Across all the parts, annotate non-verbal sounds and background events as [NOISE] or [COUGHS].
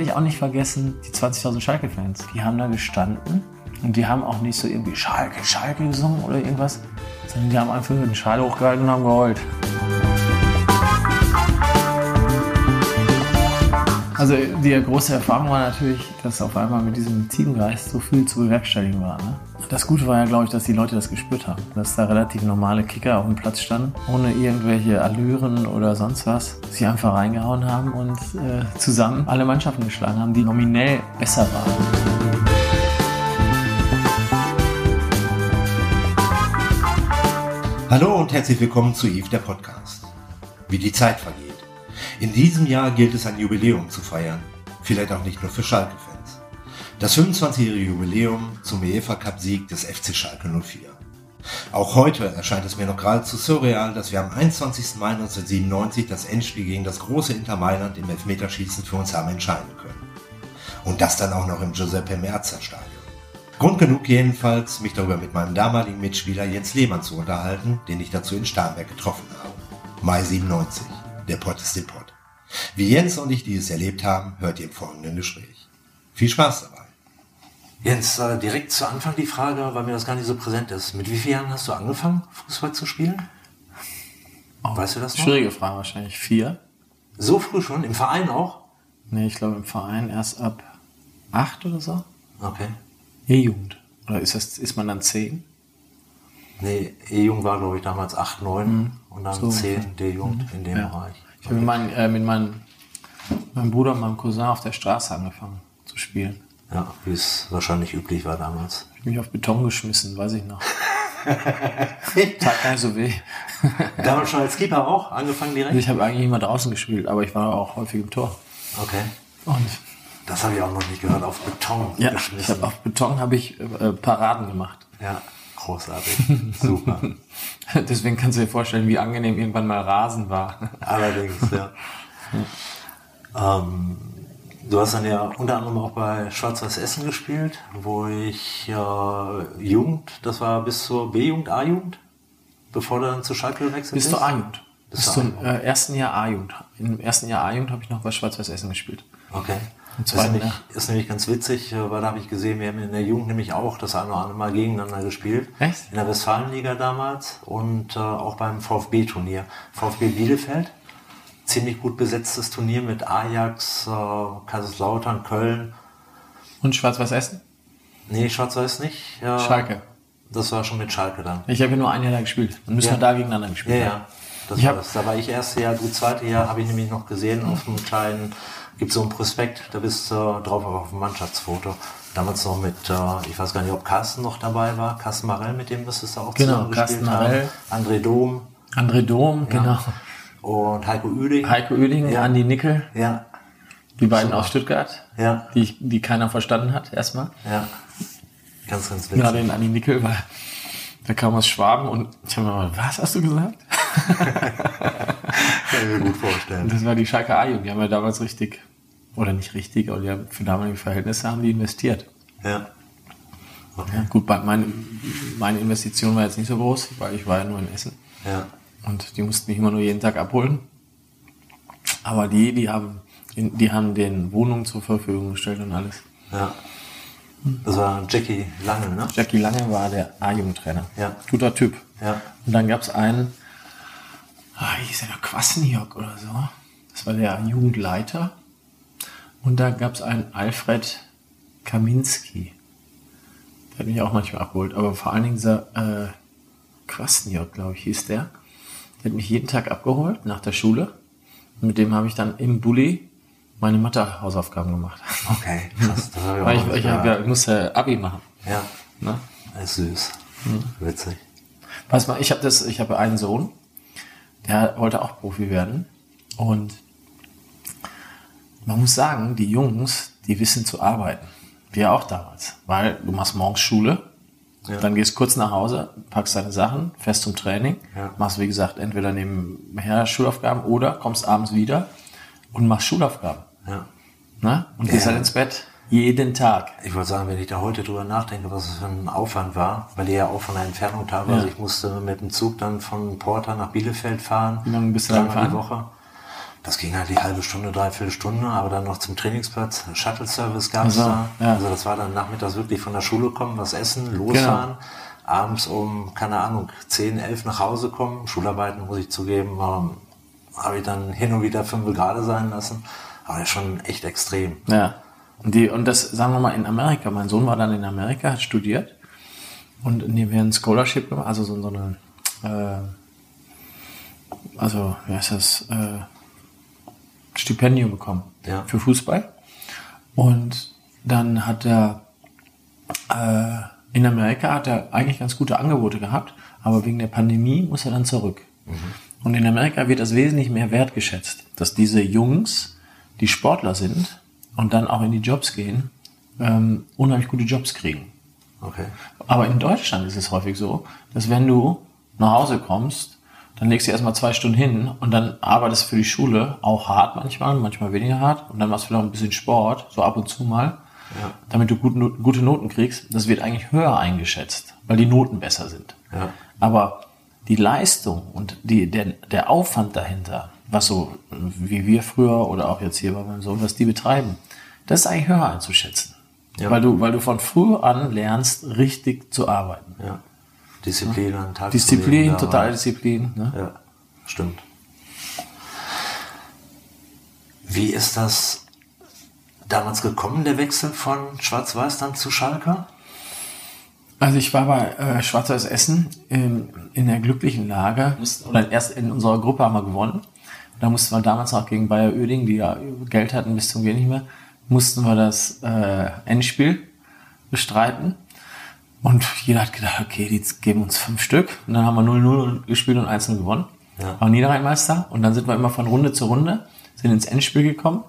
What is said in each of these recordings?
werde ich auch nicht vergessen, die 20.000 Schalke-Fans. Die haben da gestanden und die haben auch nicht so irgendwie Schalke, Schalke gesungen oder irgendwas, sondern die haben einfach den Schal hochgehalten und haben geheult. Also die große Erfahrung war natürlich, dass auf einmal mit diesem Teamgeist so viel zu bewerkstelligen war. Ne? Das Gute war ja, glaube ich, dass die Leute das gespürt haben. Dass da relativ normale Kicker auf dem Platz standen, ohne irgendwelche Allüren oder sonst was. Sie einfach reingehauen haben und äh, zusammen alle Mannschaften geschlagen haben, die nominell besser waren. Hallo und herzlich willkommen zu Eve der Podcast. Wie die Zeit vergeht. In diesem Jahr gilt es ein Jubiläum zu feiern. Vielleicht auch nicht nur für Schalke-Fans. Das 25-jährige Jubiläum zum UEFA Cup-Sieg des FC Schalke 04. Auch heute erscheint es mir noch geradezu surreal, dass wir am 21. Mai 1997 das Endspiel gegen das große Inter Mailand im Elfmeterschießen für uns haben entscheiden können. Und das dann auch noch im Giuseppe Merzer Stadion. Grund genug jedenfalls, mich darüber mit meinem damaligen Mitspieler Jens Lehmann zu unterhalten, den ich dazu in Starnberg getroffen habe. Mai 97. Der Pott ist der Pott. Wie Jens und ich dieses erlebt haben, hört ihr im folgenden Gespräch. Viel Spaß dabei. Jens, äh, direkt zu Anfang die Frage, weil mir das gar nicht so präsent ist. Mit wie vielen Jahren hast du angefangen, Fußball zu spielen? Oh, weißt du das noch? Schwierige Frage wahrscheinlich. Vier. So früh schon? Im Verein auch? Nee, ich glaube im Verein erst ab acht oder so. Okay. E-Jugend. Oder ist, das, ist man dann zehn? Nee, E-Jugend war, glaube ich, damals acht, neun mhm. und dann so. zehn D-Jugend mhm. in dem ja. Bereich. Ich habe mit, mein, äh, mit meinem, meinem Bruder und meinem Cousin auf der Straße angefangen zu spielen. Ja, wie es wahrscheinlich üblich war damals. Ich bin mich auf Beton geschmissen, weiß ich noch. [LAUGHS] Tat gar nicht so weh. [LAUGHS] damals schon als Keeper auch angefangen direkt? Ich habe eigentlich immer draußen gespielt, aber ich war auch häufig im Tor. Okay. Und das habe ich auch noch nicht gehört, auf Beton ja, geschmissen. Ich hab, auf Beton habe ich äh, Paraden gemacht. Ja, großartig. [LAUGHS] Super. Deswegen kannst du dir vorstellen, wie angenehm irgendwann mal Rasen war. Allerdings, ja. [LAUGHS] ähm, du hast dann ja unter anderem auch bei Schwarz-Weiß Essen gespielt, wo ich äh, Jugend, das war bis zur B-Jugend, A-Jugend, bevor du dann zu Schalke gewechselt bist. Bis zur A-Jugend. Bis zum äh, ersten Jahr A-Jugend. Im ersten Jahr A-Jugend habe ich noch bei Schwarz-Weiß Essen gespielt. Okay. Das ist nämlich, ist nämlich ganz witzig, äh, weil da habe ich gesehen, wir haben in der Jugend nämlich auch das eine oder andere Mal gegeneinander gespielt. Echt? In der Westfalenliga damals und äh, auch beim VfB-Turnier. VfB Bielefeld, ziemlich gut besetztes Turnier mit Ajax, äh, Kaiserslautern, Köln. Und Schwarz-Weiß Essen? Nee, Schwarz-Weiß nicht. Äh, Schalke. Das war schon mit Schalke dann. Ich habe ja nur ein Jahr da gespielt. Dann müssen ja. wir da gegeneinander gespielt ja, Ja, das ich war das. Da war ich erste Jahr, du zweite Jahr habe ich nämlich noch gesehen auf einem kleinen gibt so ein Prospekt, da bist du äh, drauf auf dem Mannschaftsfoto. Damals noch mit, äh, ich weiß gar nicht, ob Carsten noch dabei war, Carsten Marell, mit dem müsstest du auch genau, Carsten Marell. Haben. André Dom. André Dom, ja. genau. Und Heiko Oeding. Heiko Oeding, ja. Andi Nickel. Ja. Die beiden aus Stuttgart. Ja. Die, die keiner verstanden hat, erstmal. Ja. Ganz, ganz witzig. Gerade den Andi Nickel, weil der kam aus Schwaben und ich habe mir mal, was hast du gesagt? [LAUGHS] Kann ich mir gut vorstellen. Das war die Schalke A-Jugend, die haben ja damals richtig oder nicht richtig, aber die haben, für damalige Verhältnisse haben die investiert. Ja. Okay. ja gut, meine, meine Investition war jetzt nicht so groß, weil ich war ja nur in Essen. Ja. Und die mussten mich immer nur jeden Tag abholen. Aber die, die haben, die haben den Wohnungen zur Verfügung gestellt und alles. Ja. Das war Jackie Lange, ne? Jackie Lange war der A-Jugendtrainer. Ja. Guter Typ. Ja. Und dann gab es einen, ah, hieß der Quasniok oder so. Das war der Jugendleiter. Und da gab es einen Alfred Kaminski. Der hat mich auch manchmal abgeholt. Aber vor allen Dingen dieser äh, Kwasniok, glaube ich, hieß der. Der hat mich jeden Tag abgeholt nach der Schule. Und mit dem habe ich dann im Bulli meine Mathe-Hausaufgaben gemacht. Okay, [LAUGHS] krass. Das ich, ich, ich, ja, ich musste Abi machen. Ja. Ne? Das ist süß. Hm. Witzig. Weißt mal, ich habe das, ich habe einen Sohn, der wollte auch Profi werden. Und man muss sagen, die Jungs, die wissen zu arbeiten. Wir auch damals. Weil du machst morgens Schule, ja. dann gehst kurz nach Hause, packst deine Sachen, fest zum Training, ja. machst wie gesagt entweder nebenher Schulaufgaben oder kommst abends wieder und machst Schulaufgaben. Ja. Na? Und gehst dann ins Bett. Jeden Tag. Ich wollte sagen, wenn ich da heute drüber nachdenke, was es für ein Aufwand war, weil ihr ja auch von der Entfernung teilweise, ja. ich musste mit dem Zug dann von Porter nach Bielefeld fahren. Wie lange bist du da gefahren? Die Woche. Das ging halt die halbe Stunde, dreiviertel Stunde, aber dann noch zum Trainingsplatz. Shuttle-Service gab es Also, da. ja. Also das war dann nachmittags wirklich von der Schule kommen, was essen, losfahren. Genau. Abends um, keine Ahnung, 10, 11 nach Hause kommen. Schularbeiten, muss ich zugeben, ähm, habe ich dann hin und wieder fünf gerade sein lassen. Aber schon echt extrem. Ja. Und, die, und das, sagen wir mal, in Amerika. Mein Sohn war dann in Amerika, hat studiert. Und nehmen wir ein Scholarship gemacht, also so, so eine, äh, also, wie heißt das, äh, Stipendium bekommen Ja. für Fußball. Und dann hat er, äh, in Amerika hat er eigentlich ganz gute Angebote gehabt, aber wegen der Pandemie muss er dann zurück. Und in Amerika wird das wesentlich mehr wertgeschätzt, dass diese Jungs, die Sportler sind und dann auch in die Jobs gehen, ähm, unheimlich gute Jobs kriegen. Okay. Aber in Deutschland ist es häufig so, dass wenn du nach Hause kommst, dann legst du erstmal zwei Stunden hin und dann arbeitest du für die Schule, auch hart manchmal, manchmal weniger hart, und dann machst du noch ein bisschen Sport, so ab und zu mal, damit du gut, gute Noten kriegst. Das wird eigentlich höher eingeschätzt, weil die Noten besser sind. Ja. Aber die Leistung und die, der, der Aufwand dahinter, was so wie wir früher oder auch jetzt hier bei meinem Sohn, was die betreiben, das ist eigentlich höher einzuschätzen. Ja. Weil, du, weil du von früh an lernst, richtig zu arbeiten. Ja. Disziplin an den Tag Disziplin, legen, rein. Disziplin. Ne? Ja, stimmt. Wie ist das damals gekommen, der Wechsel von Schwarz-Weiß dann zu Schalke? Also ich war bei äh, Schwarz-Weiß Essen in, in der glücklichen Lage. Oder erst in unserer Gruppe haben wir gewonnen. Da mussten wir damals noch gegen Bayer Oeding, die ja Geld hatten bis zum Gehen nicht mehr, mussten wir das äh, Endspiel bestreiten. Und jeder hat gedacht, okay, die geben uns fünf Stück. Und dann haben wir 0-0 gespielt und 1 gewonnen. Ja. War Niederrheinmeister. Und dann sind wir immer von Runde zu Runde, sind ins Endspiel gekommen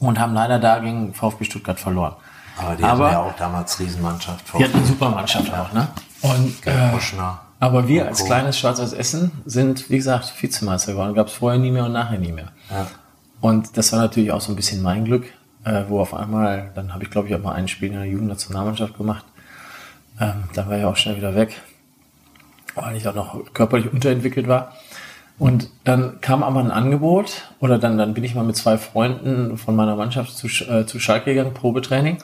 und haben leider da gegen VfB Stuttgart verloren. Aber die Aber- hatten ja auch damals Riesenmannschaft. Die hatten eine super Mannschaft auch, ne? Und, äh, aber wir als kleines Schwarzes Essen sind, wie gesagt, Vizemeister geworden. Gab es vorher nie mehr und nachher nie mehr. Ja. Und das war natürlich auch so ein bisschen mein Glück, äh, wo auf einmal, dann habe ich glaube ich auch mal ein Spiel in der Jugendnationalmannschaft gemacht. Ähm, dann war ich auch schnell wieder weg, weil ich auch noch körperlich unterentwickelt war. Und dann kam aber ein Angebot, oder dann, dann bin ich mal mit zwei Freunden von meiner Mannschaft zu, äh, zu Schalke gegangen, Probetraining.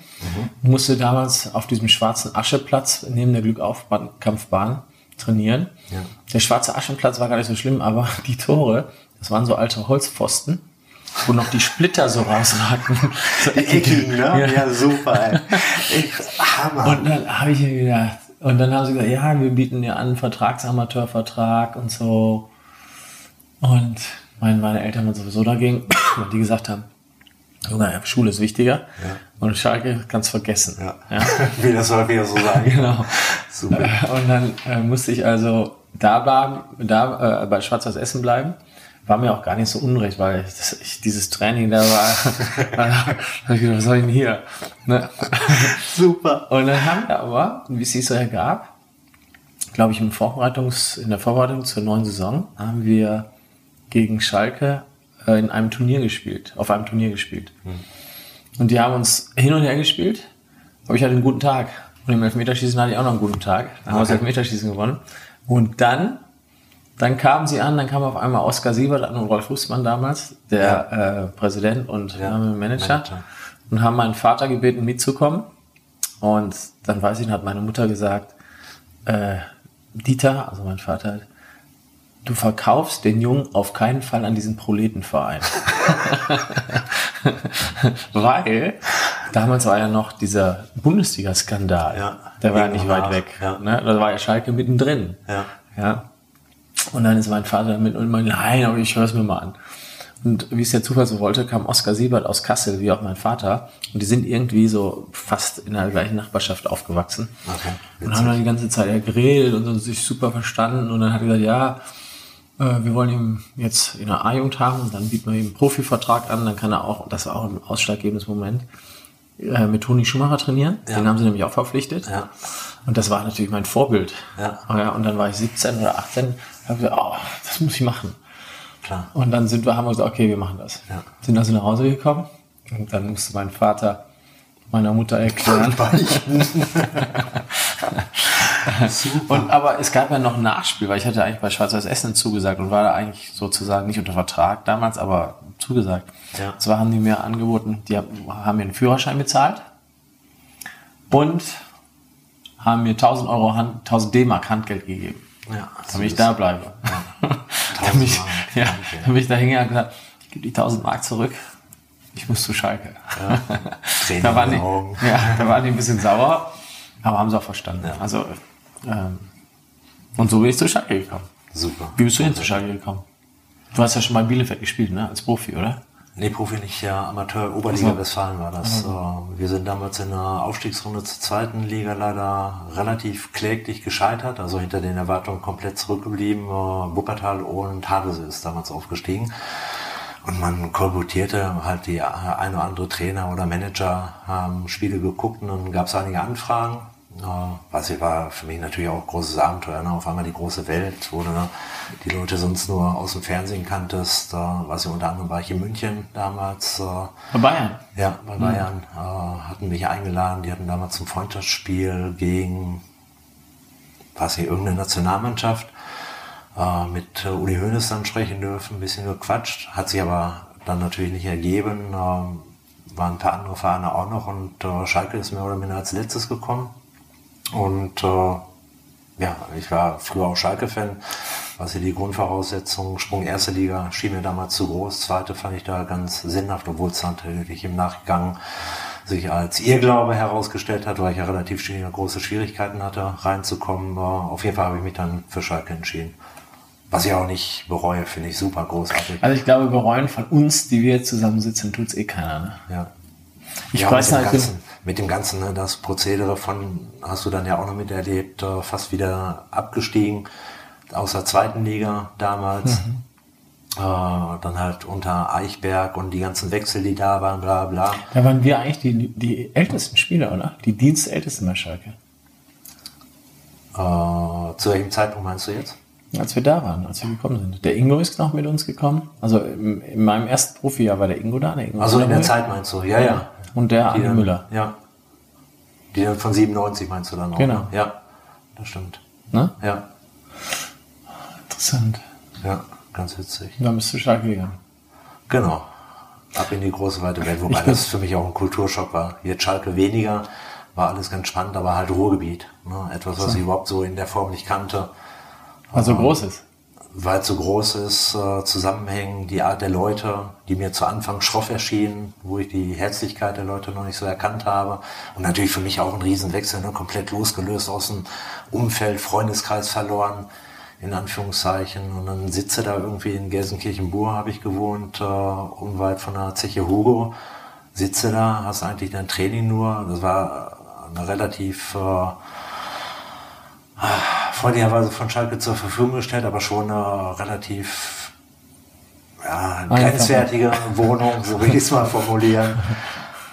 Musste damals auf diesem schwarzen Ascheplatz neben der Glückaufkampfbahn trainieren. Ja. Der schwarze Aschenplatz war gar nicht so schlimm, aber [LAUGHS] die Tore, das waren so alte Holzpfosten, wo noch die Splitter so rausragten. [LAUGHS] So Die Eckigen, ne? Ja. Ja, super, ey. Hammer. Und dann habe ich mir gedacht, und dann haben sie gesagt, ja, wir bieten dir an, einen Vertragsamateurvertrag und so. Und meine, meine Eltern waren sowieso dagegen, [COUGHS] weil die gesagt haben, Junge, Schule ist wichtiger. Und Schalke kannst vergessen. ja. Ja. [LAUGHS] Wie das soll wieder so sagen. [LAUGHS] Genau. Super. Und dann äh, musste ich also da bleiben, da äh, bei Schwarzes Essen bleiben. War mir auch gar nicht so unrecht, weil das, ich, dieses Training da war, [LAUGHS] da ich gedacht, was soll ich denn hier? Ne? Super. Und dann haben wir aber, wie es sich so ergab, glaube ich, im Vorbereitungs, in der Vorbereitung zur neuen Saison, haben wir gegen Schalke äh, in einem Turnier gespielt, auf einem Turnier gespielt. Und die haben uns hin und her gespielt, aber ich hatte einen guten Tag. Und im Elfmeterschießen hatte ich auch noch einen guten Tag. Dann haben wir das. [LAUGHS] Elfmeterschießen gewonnen. Und dann, dann kamen sie an, dann kam auf einmal Oskar Siebert an und Rolf Fußmann damals, der äh, Präsident und Ja, äh, Manager, Manager. und haben meinen Vater gebeten, mitzukommen. Und dann weiß ich, hat meine Mutter gesagt, äh, Dieter, also mein Vater, du verkaufst den Jungen auf keinen Fall an diesen Proletenverein. [LAUGHS] Weil damals war ja noch dieser Bundesliga-Skandal. Ja, Der war ja nicht weit weg. ja. Ne? Da war ja Schalke mittendrin. Ja. Ja. Und dann ist mein Vater mit und meinte, nein, aber ich höre es mir mal an. Und wie es der Zufall so wollte, kam Oskar Siebert aus Kassel, wie auch mein Vater. Und die sind irgendwie so fast in der gleichen Nachbarschaft aufgewachsen. Okay, Und haben dann die ganze Zeit ja geredet und sich super verstanden. Und dann hat er gesagt, ja, äh, wir wollen ihn jetzt in der A-Jugend haben. Und dann bieten wir ihm einen Profivertrag an. Dann kann er auch, das war auch ein ausschlaggebendes Moment, äh, mit Toni Schumacher trainieren. Ja. Den haben sie nämlich auch verpflichtet. Ja. Und das war natürlich mein Vorbild. Ja und dann war ich 17 oder 18 habe gesagt, oh, das muss ich machen. Klar. Und dann sind wir, haben wir gesagt, okay, wir machen das. Ja. Sind also nach Hause gekommen und dann musste mein Vater meiner Mutter erklären. [LAUGHS] Und, aber es gab ja noch ein Nachspiel, weil ich hatte eigentlich bei Schwarz-Weiß Essen zugesagt und war da eigentlich sozusagen nicht unter Vertrag damals, aber zugesagt. Ja. Zwar haben die mir angeboten, die haben mir einen Führerschein bezahlt und haben mir 1000 Euro, 1000 D-Mark Handgeld gegeben. Ja, damit ich da bleibe. Ja. [LAUGHS] damit, ich, ja, damit ich da hingehe und gesagt, ich gebe die 1000 Mark zurück. Ich muss zu Schalke. Ja. [LAUGHS] da, waren die, [LAUGHS] ja, da waren die ein bisschen sauer, aber haben sie auch verstanden. Ja. Also, ähm, und so bin ich zu Schalke gekommen. Super. Wie bist du denn zu Schalke gekommen? Du hast ja schon mal in Bielefeld gespielt, ne? Als Profi, oder? Nee, Profi nicht, ja, Amateur, Oberliga. Westfalen war das. Also. Wir sind damals in der Aufstiegsrunde zur zweiten Liga leider relativ kläglich gescheitert, also hinter den Erwartungen komplett zurückgeblieben. Wuppertal und Hadese ist damals aufgestiegen. Und man kolportierte halt die eine oder andere Trainer oder Manager haben Spiele geguckt und dann gab es einige Anfragen. Was ich war für mich natürlich auch ein großes Abenteuer. Ne? Auf einmal die große Welt, wo du die Leute sonst nur aus dem Fernsehen kanntest. Was ich unter anderem war ich in München damals. Bei Bayern? Ja, bei mhm. Bayern. Hatten mich eingeladen. Die hatten damals ein Freundschaftsspiel gegen, was ich, irgendeine Nationalmannschaft mit Uli Hoeneß dann sprechen dürfen. Ein bisschen gequatscht. Hat sich aber dann natürlich nicht ergeben. Ähm, waren ein paar andere Vereine auch noch und Schalke ist mehr oder minder als letztes gekommen. Und äh, ja, ich war früher auch Schalke-Fan, was hier die Grundvoraussetzungen, Sprung erste Liga schien mir damals zu groß, zweite fand ich da ganz sinnhaft, obwohl es natürlich im Nachgang sich als Irrglaube herausgestellt hat, weil ich ja relativ große Schwierigkeiten hatte, reinzukommen. Auf jeden Fall habe ich mich dann für Schalke entschieden. Was ich auch nicht bereue, finde ich super großartig. Also ich glaube, bereuen von uns, die wir jetzt zusammensitzen, tut es eh keiner. Ne? Ja. Ich ja, weiß halt, mit dem Ganzen, ne, das Prozedere von, hast du dann ja auch noch miterlebt, äh, fast wieder abgestiegen aus der zweiten Liga damals. Mhm. Äh, dann halt unter Eichberg und die ganzen Wechsel, die da waren, bla bla. Da waren wir eigentlich die, die ältesten Spieler, oder? Die dienstältesten bei Schalke. Äh, zu welchem Zeitpunkt meinst du jetzt? Als wir da waren, als wir gekommen sind. Der Ingo ist noch mit uns gekommen. Also in, in meinem ersten Profijahr war der Ingo da. Der Ingo also in der Zeit meinst du, ja, ja. Und der Andi Müller. Ja. Die dann von 97 meinst du dann auch? Genau. Ne? Ja, das stimmt. Ne? Ja. Interessant. Ja, ganz witzig. Dann bist du stark gegangen. Genau. Ab in die große weite Welt, wobei das für mich auch ein Kulturschock war. Jetzt Schalke weniger, war alles ganz spannend, aber halt Ruhrgebiet. Ne? Etwas, was so. ich überhaupt so in der Form nicht kannte. Also groß ist weil es so groß ist, äh, zusammenhängen, die Art der Leute, die mir zu Anfang schroff erschienen, wo ich die Herzlichkeit der Leute noch nicht so erkannt habe. Und natürlich für mich auch ein Riesenwechsel, ne? komplett losgelöst aus dem Umfeld, Freundeskreis verloren, in Anführungszeichen. Und dann sitze da irgendwie in Gelsenkirchen-Bur, habe ich gewohnt, äh, unweit von der Zeche Hugo. Sitze da, hast eigentlich dein Training nur. Das war eine relativ... Äh, freundlicherweise von Schalke zur Verfügung gestellt, aber schon eine relativ ja, grenzwertige Wohnung, so will ich es mal formulieren. [LAUGHS]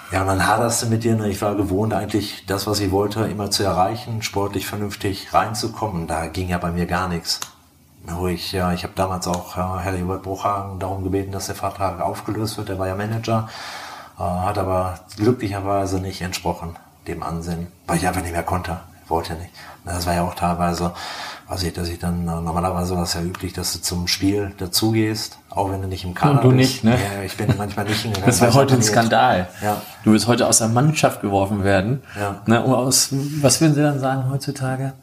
Ja, und dann haderst du mit dir. Ne? Ich war gewohnt, eigentlich das, was ich wollte, immer zu erreichen, sportlich vernünftig reinzukommen. Da ging ja bei mir gar nichts. Wo ich, ja, ich habe damals auch Harry Hubert Bruchhagen darum gebeten, dass der Vertrag aufgelöst wird. Der war ja Manager, äh, hat aber glücklicherweise nicht entsprochen dem Ansehen, weil ich einfach nicht mehr konnte wollte nicht. Das war ja auch teilweise, weiß ich, dass ich dann, normalerweise war es ja üblich, dass du zum Spiel dazugehst, auch wenn du nicht im Kader Und du bist. nicht, ne? Ja, ich bin manchmal nicht hingegangen. [LAUGHS] Das wäre heute ein Skandal. Ja. Du willst heute aus der Mannschaft geworfen werden. Ja. Ne, aus, was würden sie dann sagen heutzutage?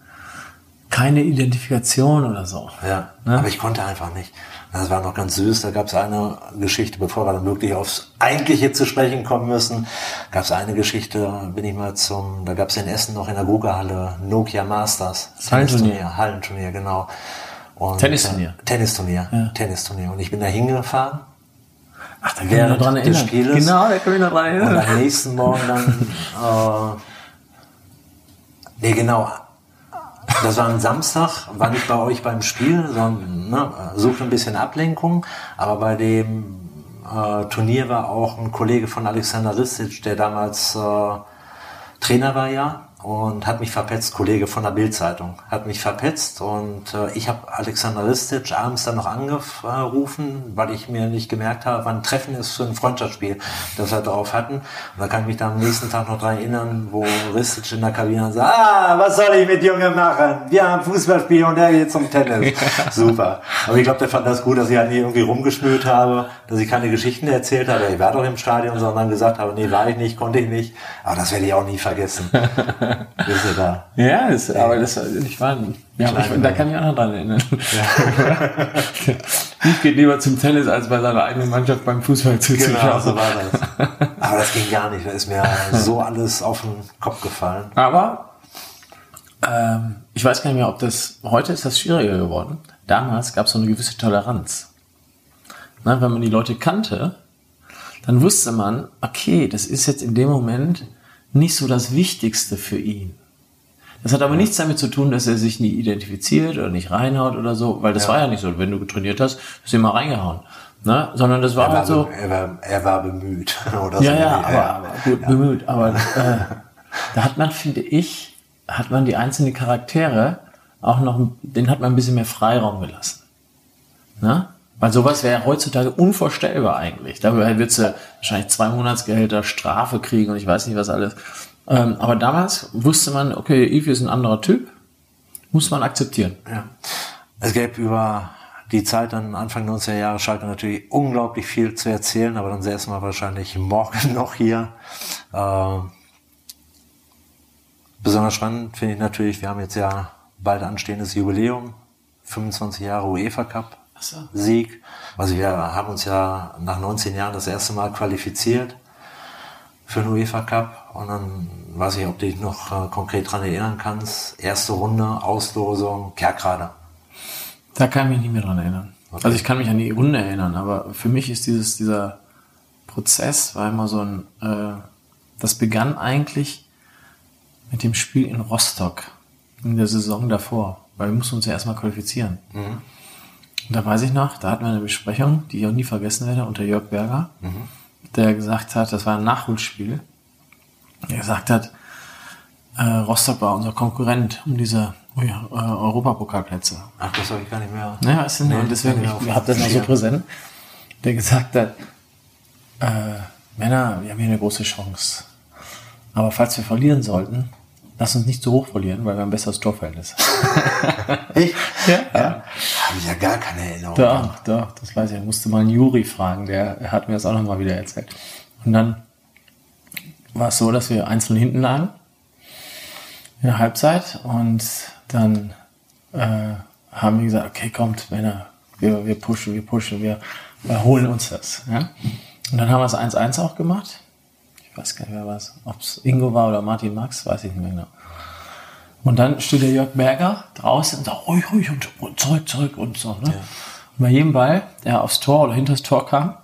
Keine Identifikation oder so. Ja, ne? aber ich konnte einfach nicht. Das war noch ganz süß. Da gab es eine Geschichte, bevor wir dann wirklich aufs Eigentliche zu sprechen kommen müssen, gab es eine Geschichte, bin ich mal zum, da gab es in Essen noch in der Guga-Halle Nokia Masters. Hallenturnier. Hallenturnier, genau. Und, Tennisturnier. Äh, Tennisturnier. Ja. Tennisturnier. Und ich bin da hingefahren. Ach, da kann ich noch dran erinnern. Spieles. Genau, da kann ich noch dran erinnern. Und am nächsten Morgen dann, [LAUGHS] äh, nee, genau, das war ein Samstag, war nicht bei euch beim Spiel, sondern ne, suchte ein bisschen Ablenkung. Aber bei dem äh, Turnier war auch ein Kollege von Alexander Ristic, der damals äh, Trainer war ja. Und hat mich verpetzt, Kollege von der Bildzeitung, hat mich verpetzt und äh, ich habe Alexander Ristic abends dann noch angerufen, weil ich mir nicht gemerkt habe, wann Treffen ist für ein Freundschaftsspiel, das wir drauf hatten. Und da kann ich mich dann am nächsten Tag noch daran erinnern, wo Ristic in der Kabine sagt, ah, was soll ich mit Junge machen? Wir haben Fußballspiel und er geht zum Tennis. [LAUGHS] Super. Aber ich glaube, der fand das gut, dass ich halt nie irgendwie rumgeschmürt habe, dass ich keine Geschichten erzählt habe, ich war doch im Stadion, sondern gesagt habe, nee, war ich nicht, konnte ich nicht. Aber das werde ich auch nie vergessen. [LAUGHS] [LAUGHS] Bist du da? Ja, das, aber das ich war, ja, ich, da kann ich auch noch dran erinnern. Ja. [LAUGHS] ich gehe lieber zum Tennis, als bei seiner eigenen Mannschaft beim Fußball zuzuschauen. Genau, so war das. Aber das ging gar nicht. Da ist mir so alles auf den Kopf gefallen. Aber ähm, ich weiß gar nicht mehr, ob das heute ist das schwieriger geworden. Damals gab es so eine gewisse Toleranz. Na, wenn man die Leute kannte, dann wusste man, okay, das ist jetzt in dem Moment nicht so das Wichtigste für ihn. Das hat aber nichts damit zu tun, dass er sich nie identifiziert oder nicht reinhaut oder so, weil das ja. war ja nicht so. Wenn du getrainiert hast, hast du immer reingehauen. Ne? Sondern das war, war halt so. Er war, er war bemüht. [LAUGHS] Oder ja, so. ja, aber, ja, aber gut, ja. bemüht. Aber [LAUGHS] äh, da hat man, finde ich, hat man die einzelnen Charaktere auch noch, den hat man ein bisschen mehr Freiraum gelassen. Ne? Weil sowas wäre heutzutage unvorstellbar eigentlich. Da würdest du wahrscheinlich zwei Monatsgehälter Strafe kriegen und ich weiß nicht was alles. Ähm, aber damals wusste man, okay, Eve ist ein anderer Typ, muss man akzeptieren. Ja. Es gäbe über die Zeit dann Anfang 90er Jahre Schalke natürlich unglaublich viel zu erzählen, aber dann säßen wir wahrscheinlich morgen [LAUGHS] noch hier. Ähm, besonders spannend finde ich natürlich, wir haben jetzt ja bald anstehendes Jubiläum, 25 Jahre UEFA Cup. Sieg. Also wir haben uns ja nach 19 Jahren das erste Mal qualifiziert für den UEFA Cup. Und dann weiß ich, ob du dich noch äh, konkret dran erinnern kannst. Erste Runde, Auslosung, Kerkrade. Da kann ich mich nicht mehr dran erinnern. Okay. Also ich kann mich an die Runde erinnern, aber für mich ist dieses, dieser Prozess war immer so ein, äh, das begann eigentlich mit dem Spiel in Rostock in der Saison davor, weil wir mussten uns ja erstmal qualifizieren. Mhm. Und da weiß ich noch, da hatten wir eine Besprechung, die ich auch nie vergessen werde, unter Jörg Berger, mhm. der gesagt hat, das war ein Nachholspiel, der gesagt hat, äh, Rostock war unser Konkurrent um diese oh äh, Europapokalplätze. Ach, das habe ich gar nicht mehr. Ja, weißt du, nee, deswegen, ich, ich habe das noch so präsent, der gesagt hat, äh, Männer, wir haben hier eine große Chance. Aber falls wir verlieren sollten, Lass uns nicht zu hoch verlieren, weil wir ein besseres Torverhältnis [LAUGHS] Echt? Ja. ja. Habe ich ja gar keine Erinnerung. Doch, doch, das weiß ich. Ich musste mal einen Juri fragen, der hat mir das auch nochmal wieder erzählt. Und dann war es so, dass wir einzeln hinten lagen in der Halbzeit und dann äh, haben wir gesagt, okay, kommt, Männer, wir, wir pushen, wir pushen, wir, wir holen uns das. Ja? Und dann haben wir es 1-1 auch gemacht ich weiß gar nicht mehr was, ob es Ingo war oder Martin Max, weiß ich nicht mehr genau. Und dann steht der Jörg Berger draußen und sagt, ruhig, ruhig und, und zurück, zurück und so. Ne? Ja. Und bei jedem Ball, der aufs Tor oder hinter das Tor kam,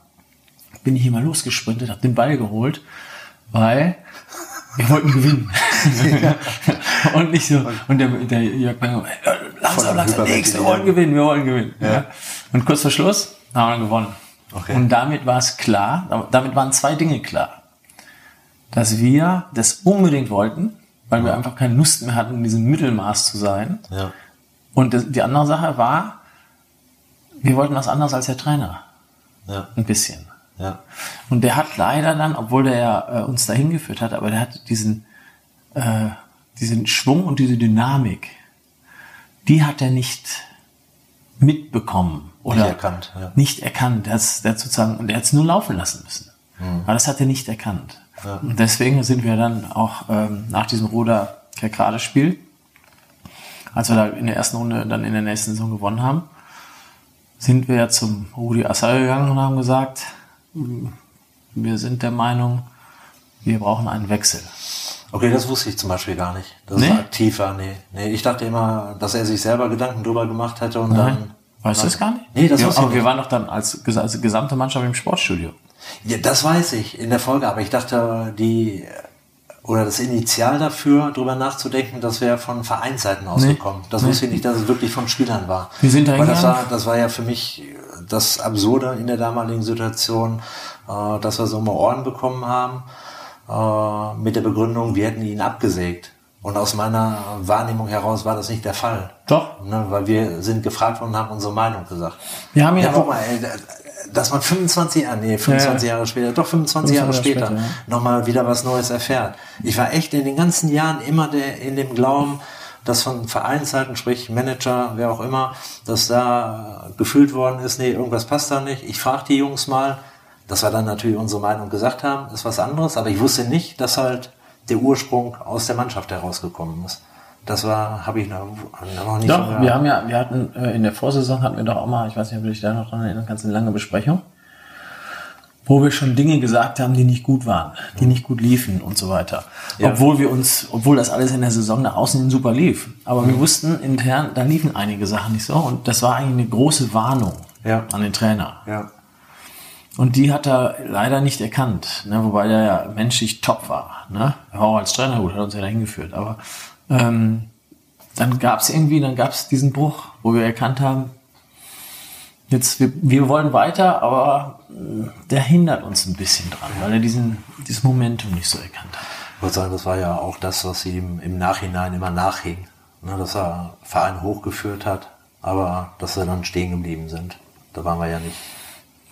bin ich immer losgesprintet, habe den Ball geholt, weil wir wollten gewinnen. [LAUGHS] und nicht so, und der, der Jörg Berger, langsam, langsam, nächste, wir wollen gewinnen, wir wollen gewinnen. Ja. ja. Und kurz vor Schluss haben wir gewonnen. Okay. Und damit war es klar, damit waren zwei Dinge klar dass wir das unbedingt wollten, weil wir einfach keine Lust mehr hatten, in diesem Mittelmaß zu sein. Ja. Und das, die andere Sache war, wir wollten was anderes als der Trainer. Ja. Ein bisschen. Ja. Und der hat leider dann, obwohl der ja äh, uns dahin geführt hat, aber der hat diesen, äh, diesen Schwung und diese Dynamik, die hat er nicht mitbekommen oder nicht erkannt. Ja. Nicht erkannt. Der, der hat sozusagen, und er hat es nur laufen lassen müssen. Mhm. Aber das hat er nicht erkannt. Ja. Und deswegen sind wir dann auch ähm, nach diesem Ruder Kerkrade-Spiel, als wir da in der ersten Runde dann in der nächsten Saison gewonnen haben, sind wir zum Rudi Assal gegangen und haben gesagt, wir sind der Meinung, wir brauchen einen Wechsel. Okay, das wusste ich zum Beispiel gar nicht. Das nee? aktiv war. Nee. nee. Ich dachte immer, dass er sich selber Gedanken drüber gemacht hätte und Nein. dann. Weißt du das gar nicht? Nee, das wir, wusste ich Aber nicht. wir waren doch dann als, als gesamte Mannschaft im Sportstudio. Ja, das weiß ich in der Folge, aber ich dachte, die oder das Initial dafür, darüber nachzudenken, das wäre von Vereinsseiten ausgekommen. Nee, das nee. wusste ich nicht, dass es wirklich von Spielern war. Wir sind da Weil das war, das war ja für mich das Absurde in der damaligen Situation, äh, dass wir so mal Orden bekommen haben, äh, mit der Begründung, wir hätten ihn abgesägt. Und aus meiner Wahrnehmung heraus war das nicht der Fall. Doch. Ne, weil wir sind gefragt worden und haben unsere Meinung gesagt. Wir haben ja, Ja, guck mal, ey, dass man 25 Jahre, nee, 25 Ja, ja. Jahre später, doch 25 Jahre 25 später, Jahre später, ja. nochmal wieder was Neues erfährt. Ich war echt in den ganzen Jahren immer der, in dem Glauben, dass von Vereinsseiten, sprich Manager, wer auch immer, dass da gefühlt worden ist, nee, irgendwas passt da nicht. Ich frage die Jungs mal, dass wir dann natürlich unsere Meinung gesagt haben, ist was anderes, aber ich wusste nicht, dass halt der Ursprung aus der Mannschaft herausgekommen ist. Das war, habe ich noch, noch nicht Doch, gehört. wir haben ja, wir hatten äh, in der Vorsaison hatten wir doch auch mal, ich weiß nicht, ob du dich da noch dran erinnern kannst, eine lange Besprechung, wo wir schon Dinge gesagt haben, die nicht gut waren, die nicht gut liefen und so weiter. Ja. Obwohl wir uns, obwohl das alles in der Saison nach außen hin super lief. Aber wir wussten intern, da liefen einige Sachen nicht so und das war eigentlich eine große Warnung Ja. an den Trainer. ja. Und die hat er leider nicht erkannt, ne? wobei der ja menschlich top war. Ne? War auch als Trainer gut, hat uns ja dahin geführt. Aber ähm, dann gab es irgendwie, dann gab es diesen Bruch, wo wir erkannt haben, jetzt wir, wir wollen weiter, aber äh, der hindert uns ein bisschen dran, weil er diesen, dieses Momentum nicht so erkannt hat. Ich würde sagen, das war ja auch das, was ihm im Nachhinein immer nachhing. Ne, dass er Verein hochgeführt hat, aber dass sie dann stehen geblieben sind. Da waren wir ja nicht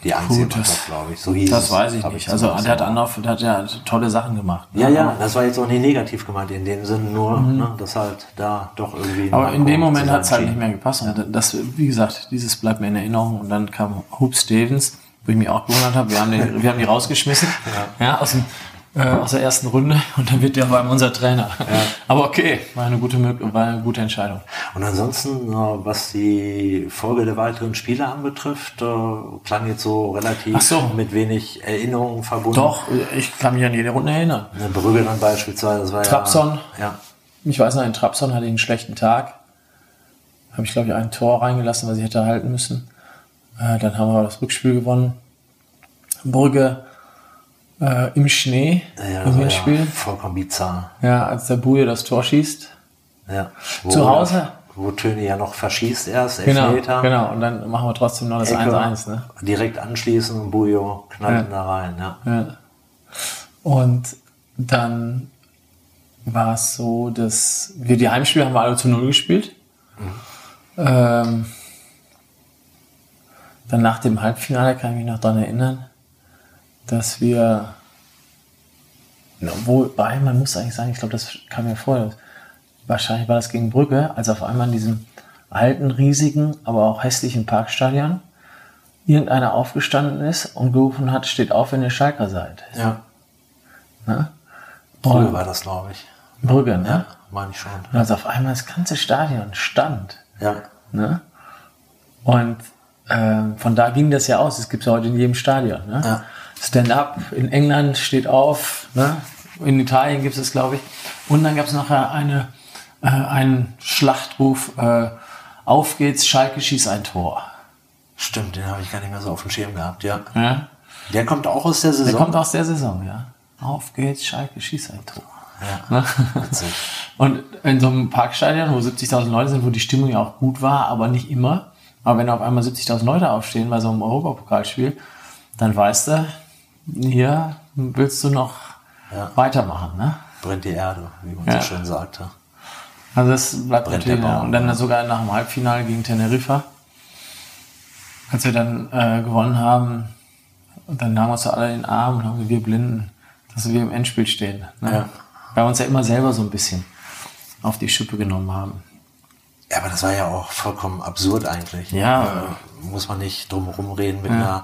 die Mannschaft, glaube ich. So hieß Das es, weiß ich nicht. Also zumindest der hat. Anlauf, der hat ja tolle Sachen gemacht. ne? Ja, ja, das war jetzt auch nicht negativ gemeint in dem Sinn, nur, ne, dass halt da doch irgendwie. Mhm. Aber in dem Moment hat es halt nicht mehr gepasst. Das, wie gesagt, dieses bleibt mir in Erinnerung. Und dann kam Hoop Stevens, wo ich mich auch gewundert habe. Wir haben, den, wir haben die rausgeschmissen [LAUGHS] ja. aus, dem, äh, aus der ersten Runde. [LAUGHS] Und dann wird der beim unser Trainer. Aber okay, war eine gute, war eine gute Entscheidung. Und ansonsten, äh, was die Folge der weiteren Spiele anbetrifft, äh, klang jetzt so relativ so. mit wenig Erinnerungen verbunden. Doch, ich kann mich an jede Runde erinnern. Brügge dann beispielsweise, das war Trabzon. ja. Ja. Ich weiß noch, in Trabzon hatte ich einen schlechten Tag. Habe ich, glaube ich, ein Tor reingelassen, was ich hätte halten müssen. Äh, dann haben wir das Rückspiel gewonnen. Brügge äh, im Schnee Ja, im ja vollkommen bizarr. Ja, als der Buje das Tor schießt. Ja. Zu Hause? Wo Töne ja noch verschießt erst, Genau, Elfmeter. genau. Und dann machen wir trotzdem noch das Ecke, 1-1. Ne? Direkt anschließen und Bujo knallt Ja. da rein. Ja. Ja. Und dann war es so, dass wir die Heimspiele haben wir alle zu Null gespielt. Ähm, dann nach dem Halbfinale kann ich mich noch daran erinnern, dass wir, wobei man muss eigentlich sagen, ich glaube, das kam mir vor, wahrscheinlich war das gegen Brügge, als auf einmal in diesem alten, riesigen, aber auch hässlichen Parkstadion irgendeiner aufgestanden ist und gerufen hat, steht auf, wenn ihr Schalker seid. ja. Ne? Brügge war das, glaube ich. Brügge, ne? Ja, meine ich schon. Und als auf einmal das ganze Stadion stand. Ja. Ne? Und ähm, von da ging das ja aus. Das gibt es ja heute in jedem Stadion. Ne? Ja. Stand-up in England steht auf. Ne? In Italien gibt es es, glaube ich. Und dann gab es nachher eine, äh, einen Schlachtruf. Äh, auf geht's, Schalke schießt ein Tor. Stimmt, den habe ich gar nicht mehr so auf dem Schirm gehabt, ja. Ja? Der kommt auch aus der Der Saison. kommt aus der Saison, ja. Auf geht's, Schalke schießt ein Tor. ja. [LAUGHS] Ne? Und in so einem Parkstadion, wo 70.000 Leute sind, wo die Stimmung ja auch gut war, aber nicht immer. Aber wenn auf einmal 70.000 Leute aufstehen bei so einem Europapokalspiel, dann weißt du, hier willst du noch Ja. weitermachen. Ne? Brennt die Erde, wie man Ja. so schön sagte. Also das bleibt Brennt natürlich. der Ja. Baum, Und dann ja. sogar nach dem Halbfinale gegen Teneriffa, als wir dann äh, gewonnen haben, dann nahmen wir uns alle in den Arm und haben gesagt, wir Blinden, dass wir im Endspiel stehen. Ne? Ja. Weil wir uns ja immer selber so ein bisschen auf die Schippe genommen haben. Ja, aber das war ja auch vollkommen absurd eigentlich. Ja. Äh, muss man nicht drum herum reden mit einer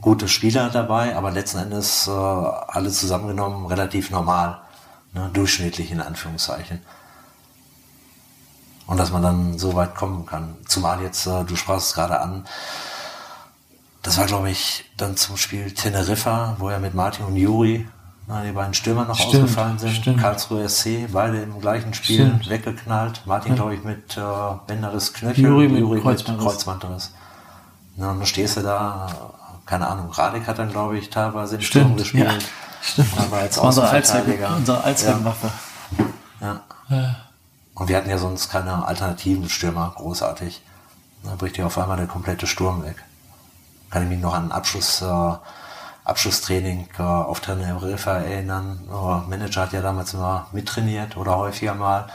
gute Spieler dabei, aber letzten Endes äh, alle zusammengenommen relativ normal. Ne? Durchschnittlich in Anführungszeichen. Und dass man dann so weit kommen kann. Zumal jetzt, äh, du sprachst es gerade an, das war, glaube ich, dann zum Spiel Teneriffa, wo er mit Martin und Juri, na, die beiden Stürmer noch Stimmt, ausgefallen sind. stimmt. Karlsruhe SC, beide im gleichen Spiel Stimmt. weggeknallt. Martin, glaube ich, mit äh, Bänderriss Knöchel, Juri mit mit Kreuzbandriss. Kreuzbandriss. Na, und dann stehst du da, keine Ahnung, Radek hat dann, glaube ich, teilweise Sturm Stimmt, gespielt. ja, stimmt. Aber als unsere Außenverteidiger. Allzweck- unsere Allzweckwaffe. Ja. Und wir hatten ja sonst keine alternativen Stürmer, großartig. Da bricht ja auf einmal der komplette Sturm weg. Kann ich mich noch an einen Abschluss äh, Abschlusstraining äh, auf Teneriffa erinnern. Unser Manager hat ja damals immer mittrainiert oder häufiger mal,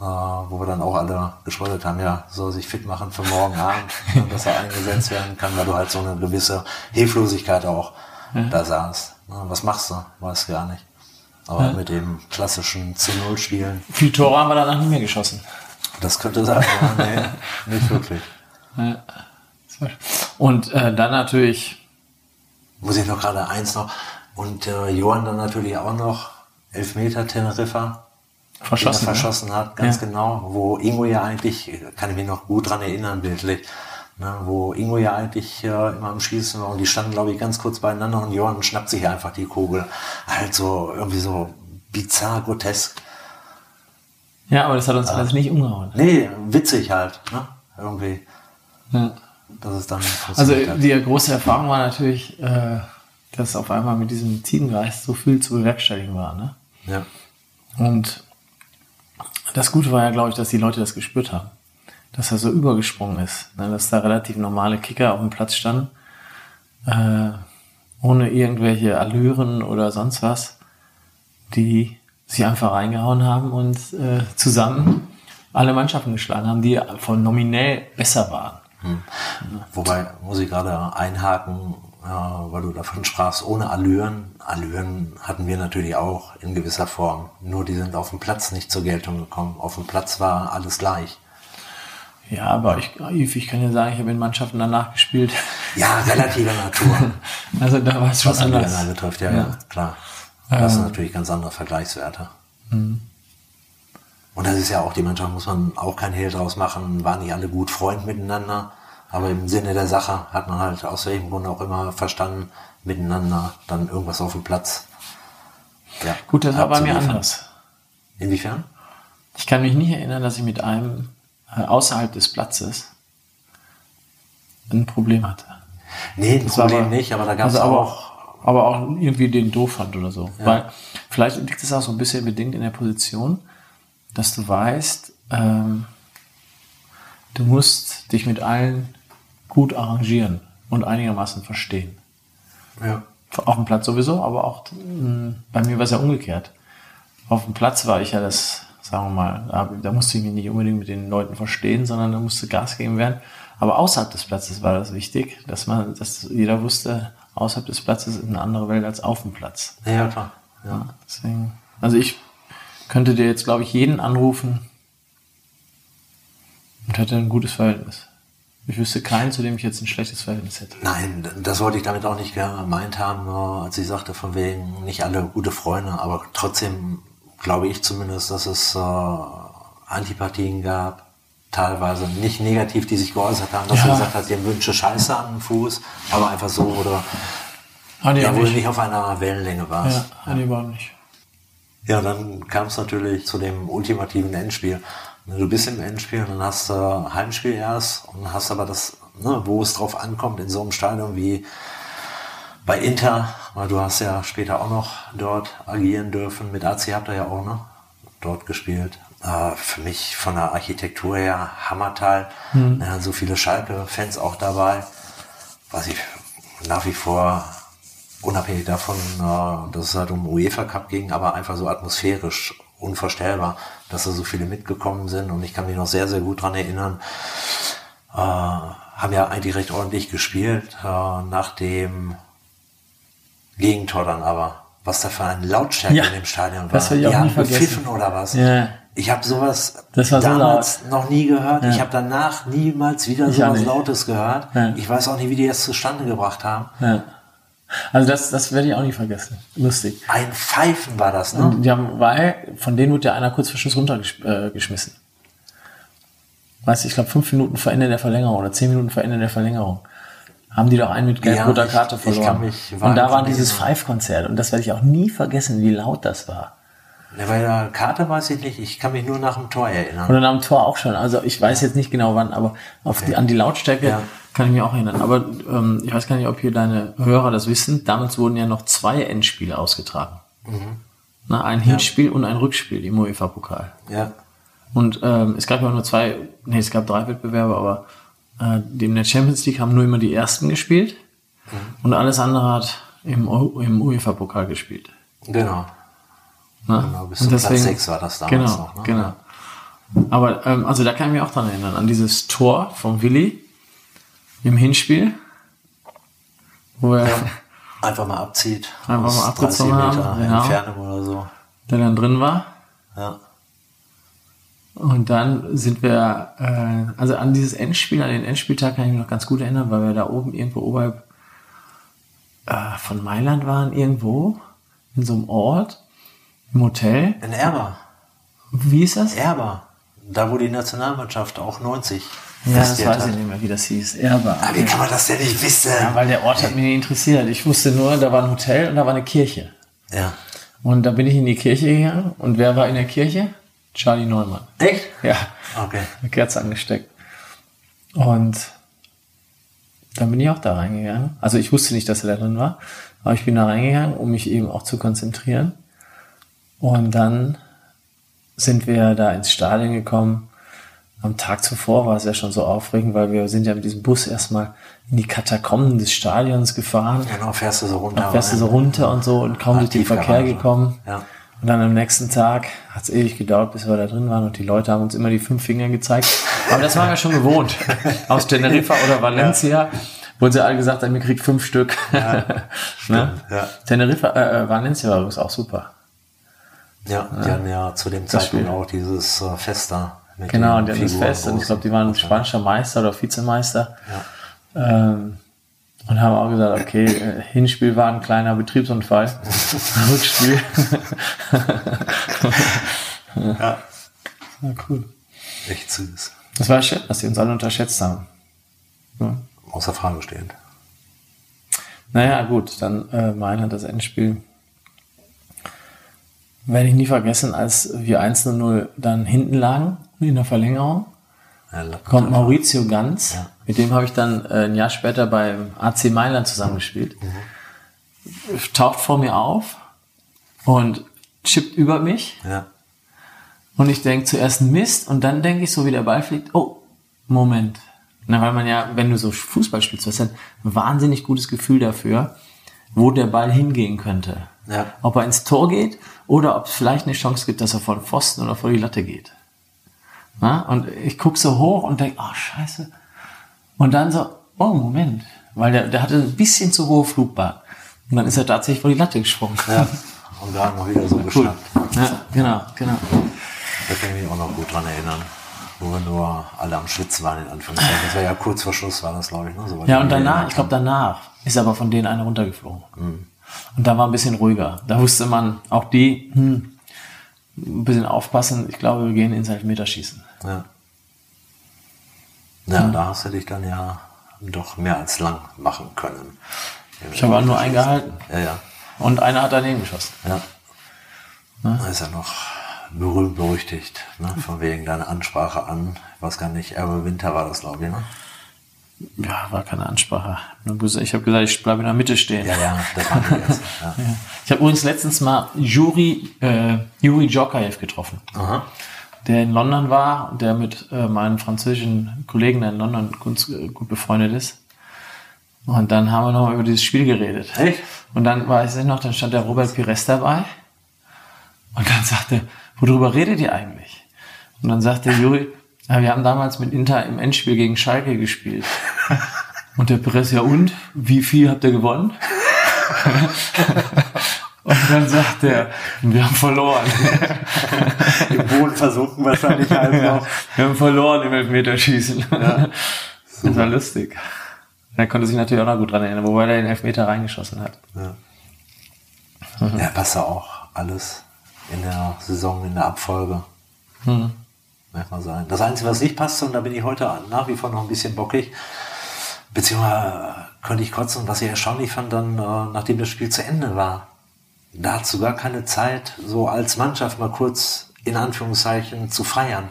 äh, wo wir dann auch alle geschrottet haben, ja, soll sich fit machen für morgen Abend, [LAUGHS] dass er eingesetzt werden kann, weil du halt so eine gewisse Hilflosigkeit auch ja. da saß. Was machst du? Weiß gar nicht. Aber ja. mit dem klassischen 10-0 spielen. Viele Tore haben wir danach nicht mehr geschossen. Das könnte sein, aber [LAUGHS] nee, nicht wirklich. Ja. Und äh, dann natürlich. Muss ich noch gerade eins noch. Und äh, Johann dann natürlich auch noch Elfmeter Teneriffa. Verschossen, er verschossen hat, ganz ja. genau. Wo Ingo ja eigentlich, kann ich mich noch gut dran erinnern, bildlich, ne, wo Ingo ja eigentlich äh, immer am Schießen war und die standen, glaube ich, ganz kurz beieinander und Johann schnappt sich einfach die Kugel. Halt so, irgendwie so bizarr, grotesk. Ja, aber das hat uns äh, alles nicht umgehauen. Nee, witzig halt, ne? Irgendwie. Ja dass es dann Also die große Erfahrung war natürlich, äh, dass auf einmal mit diesem Teamgeist so viel zu bewerkstelligen war. Ne? Ja. Und das Gute war ja, glaube ich, dass die Leute das gespürt haben. Dass er so übergesprungen ist. Ne? Dass da relativ normale Kicker auf dem Platz standen. Äh, ohne irgendwelche Allüren oder sonst was. Die sich einfach reingehauen haben und äh, zusammen alle Mannschaften geschlagen haben, die von nominell besser waren. Hm. Wobei muss ich gerade einhaken, äh, weil du davon sprachst, ohne Allüren. Allüren hatten wir natürlich auch in gewisser Form. Nur die sind auf dem Platz nicht zur Geltung gekommen. Auf dem Platz war alles gleich. Ja, aber ich, ich kann ja sagen, ich habe in Mannschaften danach gespielt. Ja, relativer Natur. [LAUGHS] also da war es schon Was anders. Was betrifft, ja, ja. klar. Das sind ähm. natürlich ganz andere Vergleichswerte. Mhm. Und das ist ja auch, die Mannschaft muss man auch kein Hehl draus machen, waren nicht alle gut Freund miteinander. Aber im Sinne der Sache hat man halt aus welchem Grund auch immer verstanden, miteinander dann irgendwas auf dem Platz. Ja, gut, das war bei mir anders. Inwiefern? Ich kann mich nicht erinnern, dass ich mit einem äh, außerhalb des Platzes ein Problem hatte. Nee, ein das Problem aber, nicht, aber da gab es also auch. Aber auch irgendwie den doof fand oder so. Ja. Weil vielleicht liegt es auch so ein bisschen bedingt in der Position dass du weißt, ähm, du musst dich mit allen gut arrangieren und einigermaßen verstehen. Ja. Auf dem Platz sowieso, aber auch hm, bei mir war es ja umgekehrt. Auf dem Platz war ich ja das, sagen wir mal, da, da musste ich mich nicht unbedingt mit den Leuten verstehen, sondern da musste Gas geben werden. Aber außerhalb des Platzes war das wichtig, dass man, dass jeder wusste, außerhalb des Platzes ist eine andere Welt als auf dem Platz. Ja, klar. Ja. ja deswegen, also ich könnte dir jetzt, glaube ich, jeden anrufen und hätte ein gutes Verhältnis. Ich wüsste keinen, zu dem ich jetzt ein schlechtes Verhältnis hätte. Nein, das wollte ich damit auch nicht gemeint haben, als ich sagte, von wegen nicht alle gute Freunde, aber trotzdem glaube ich zumindest, dass es äh, Antipathien gab, teilweise nicht negativ, die sich geäußert haben, dass ja. du gesagt hast, ihr wünsche Scheiße an den Fuß, aber einfach so oder ah, nee, ja, wo du nicht auf einer Wellenlänge warst. Ja, nee, war nicht. Ja, dann kam es natürlich zu dem ultimativen Endspiel. Du bist im Endspiel und dann hast du Heimspiel erst und hast aber das, ne, wo es drauf ankommt, in so einem Stadion wie bei Inter, weil du hast ja später auch noch dort agieren dürfen. Mit AC habt ihr ja auch ne, dort gespielt. Äh, für mich von der Architektur her Hammerteil. Mhm. Ja, so viele Schalke-Fans auch dabei. Was ich nach wie vor unabhängig davon, äh, dass es halt um UEFA Cup ging, aber einfach so atmosphärisch unvorstellbar, dass da so viele mitgekommen sind und ich kann mich noch sehr, sehr gut dran erinnern, äh, haben ja eigentlich recht ordentlich gespielt, äh, nach dem Gegentor dann aber. Was da für ein Lautstärke ja, in dem Stadion war. Das Die haben gepfiffen oder was. Ja. Ich habe sowas damals so noch nie gehört. Ja. Ich habe danach niemals wieder ich sowas Lautes gehört. Ja. Ich weiß auch nicht, wie die es zustande gebracht haben. Ja. Also das, das werde ich auch nicht vergessen. Lustig. Ein Pfeifen war das, ne? Und die haben, weil von denen wurde ja einer kurz vor Schluss runtergeschmissen. Äh, weißt du, ich glaube fünf Minuten vor Ende der Verlängerung oder zehn Minuten vor Enter der Verlängerung haben die doch einen mit gelb-roter ja, Karte verloren. Ich und da war dieses Pfeifkonzert und das werde ich auch nie vergessen, wie laut das war. Ja, bei der Karte weiß ich nicht, ich kann mich nur nach dem Tor erinnern. Oder nach dem Tor auch schon. Also ich weiß jetzt nicht genau wann, aber auf die, an die Lautstärke ja. kann ich mich auch erinnern. Aber ähm, ich weiß gar nicht, ob hier deine Hörer das wissen. Damals wurden ja noch zwei Endspiele ausgetragen. Mhm. Na, ein Hinspiel ja. und ein Rückspiel im UEFA-Pokal. Ja. Und ähm, es gab ja auch nur zwei, nee, es gab drei Wettbewerbe, aber äh, in der Champions League haben nur immer die ersten gespielt. Mhm. Und alles andere hat im, im UEFA-Pokal gespielt. Genau. Ne? Genau, bis Und zu Platz deswegen- 6 war das damals genau, noch. Ne? Genau. Aber ähm, also da kann ich mich auch dran erinnern, an dieses Tor von Willi im Hinspiel, wo er Einfach mal abzieht. [LAUGHS] Einfach mal abgezogen 30 Meter haben, genau. Entfernung oder so. der dann drin war. Ja. Und dann sind wir, äh, also an dieses Endspiel, an den Endspieltag kann ich mich noch ganz gut erinnern, weil wir da oben irgendwo oberhalb äh, von Mailand waren, irgendwo, in so einem Ort, im Hotel. In Erba. Wie ist das? Erba. Da, wo die Nationalmannschaft auch 90 Ja, das weiß hat. ich nicht mehr, wie das hieß. Erba. Aber wie kann man das denn nicht wissen? Ja, weil der Ort hat mich nicht interessiert. Ich wusste nur, da war ein Hotel und da war eine Kirche. Ja. Und da bin ich in die Kirche gegangen. Und wer war in der Kirche? Charlie Neumann. Echt? Ja, Okay. eine Kerze angesteckt. Und dann bin ich auch da reingegangen. Also ich wusste nicht, dass er da drin war, aber ich bin da reingegangen, um mich eben auch zu konzentrieren. Und dann sind wir da ins Stadion gekommen. Am Tag zuvor war es ja schon so aufregend, weil wir sind ja mit diesem Bus erstmal in die Katakomben des Stadions gefahren. Genau, fährst du so runter. Dann fährst du so runter und so und kaum durch den Verkehr gekommen. Ja. Und dann am nächsten Tag hat es ewig gedauert, bis wir da drin waren und die Leute haben uns immer die fünf Finger gezeigt. Aber das waren wir schon gewohnt. [LAUGHS] Aus Teneriffa oder Valencia, wo sie alle gesagt haben, ihr kriegt fünf Stück. [LAUGHS] ne? ja. Teneriffa, äh, äh, Valencia war übrigens auch super. Ja, die hatten ja zu dem Zeitpunkt Spiel. auch dieses äh, Fest da. Genau, die hatten das Fest und ich glaube, die waren spanischer Meister oder Vizemeister. Ähm, und haben auch gesagt, okay, äh, Hinspiel war ein kleiner Betriebsunfall. [LAUGHS] Rückspiel. Ja. Ja, cool. Echt süß. Das war schön, dass die uns alle unterschätzt haben. Ja. Außer Frage stehend. Naja, gut, dann äh, Mailand, das Endspiel. Werde ich nie vergessen, als wir 1-0 dann hinten lagen in der Verlängerung. Ja, Kommt Maurizio Ganz, Ja. mit dem habe ich dann äh, ein Jahr später beim AC Mailand zusammengespielt. Taucht vor mir auf und chippt über mich. Ja. Und ich denke zuerst Mist und dann denke ich so, wie der Ball fliegt, oh, Moment. Na, weil man ja, wenn du so Fußball spielst, du hast ein wahnsinnig gutes Gefühl dafür, wo der Ball hingehen könnte. Ja. Ob er ins Tor geht oder ob es vielleicht eine Chance gibt, dass er vor den Pfosten oder vor die Latte geht. Na? Und ich gucke so hoch und denke, oh scheiße. Und dann so, oh Moment, weil der, der hatte ein bisschen zu hohe Flugbahn. Und dann ist er tatsächlich vor die Latte gesprungen. ja. Und gerade noch wieder so Cool. geschnappt. Ja, genau, genau. Da kann ich mich auch noch gut dran erinnern. Wo wir nur alle am Schwitzen waren, in Anführungszeichen. Das war ja kurz vor Schluss, war das, glaube ich. Ne? So Ja, und wir danach, ich glaube, danach ist aber von denen einer runtergeflogen. Mhm. Und da war ein bisschen ruhiger. Da wusste man, auch die, hm, ein bisschen aufpassen. Ich glaube, wir gehen ins Elfmeterschießen. Ja. Ja, da hast du dich dann ja doch mehr als lang machen können. Ich habe auch nur einen gehalten. Ja, ja. Und einer hat daneben geschossen. Ja. Da ist ja noch berühmt berüchtigt, ne? von wegen deiner Ansprache an, ich weiß gar nicht, Errol Winter war das, glaube ich, ne? Ja, war keine Ansprache. Ich habe gesagt, ich bleibe in der Mitte stehen. Ja, ja, das waren die jetzt. [LAUGHS] Ja. Ich habe übrigens letztens mal Juri, äh, Juri Djokaev getroffen, Aha. der in London war und der mit äh, meinen französischen Kollegen, der in London gut, gut befreundet ist. Und dann haben wir noch mal über dieses Spiel geredet. Echt? Und dann weiß ich noch, dann stand der Robert Pires dabei. Und dann sagte, worüber redet ihr eigentlich? Und dann sagte Juri, ja, wir haben damals mit Inter im Endspiel gegen Schalke gespielt. Und der Pires, ja und? Wie viel habt ihr gewonnen? [LAUGHS] Und dann sagt er, wir haben verloren. [LAUGHS] Im Boden versunken wahrscheinlich halt Ja, noch. wir haben verloren im Elfmeterschießen. Das war lustig. Er konnte sich natürlich auch noch gut dran erinnern, wobei er den Elfmeter reingeschossen hat. Ja, passt ja auch alles in der Saison, in der Abfolge. Hm. Manchmal sein. Das Einzige, was nicht passte, und da bin ich heute nach wie vor noch ein bisschen bockig, beziehungsweise könnte ich kotzen, was ich erstaunlich fand, dann, äh, nachdem das Spiel zu Ende war. Da hat sogar keine Zeit, so als Mannschaft mal kurz in Anführungszeichen zu feiern.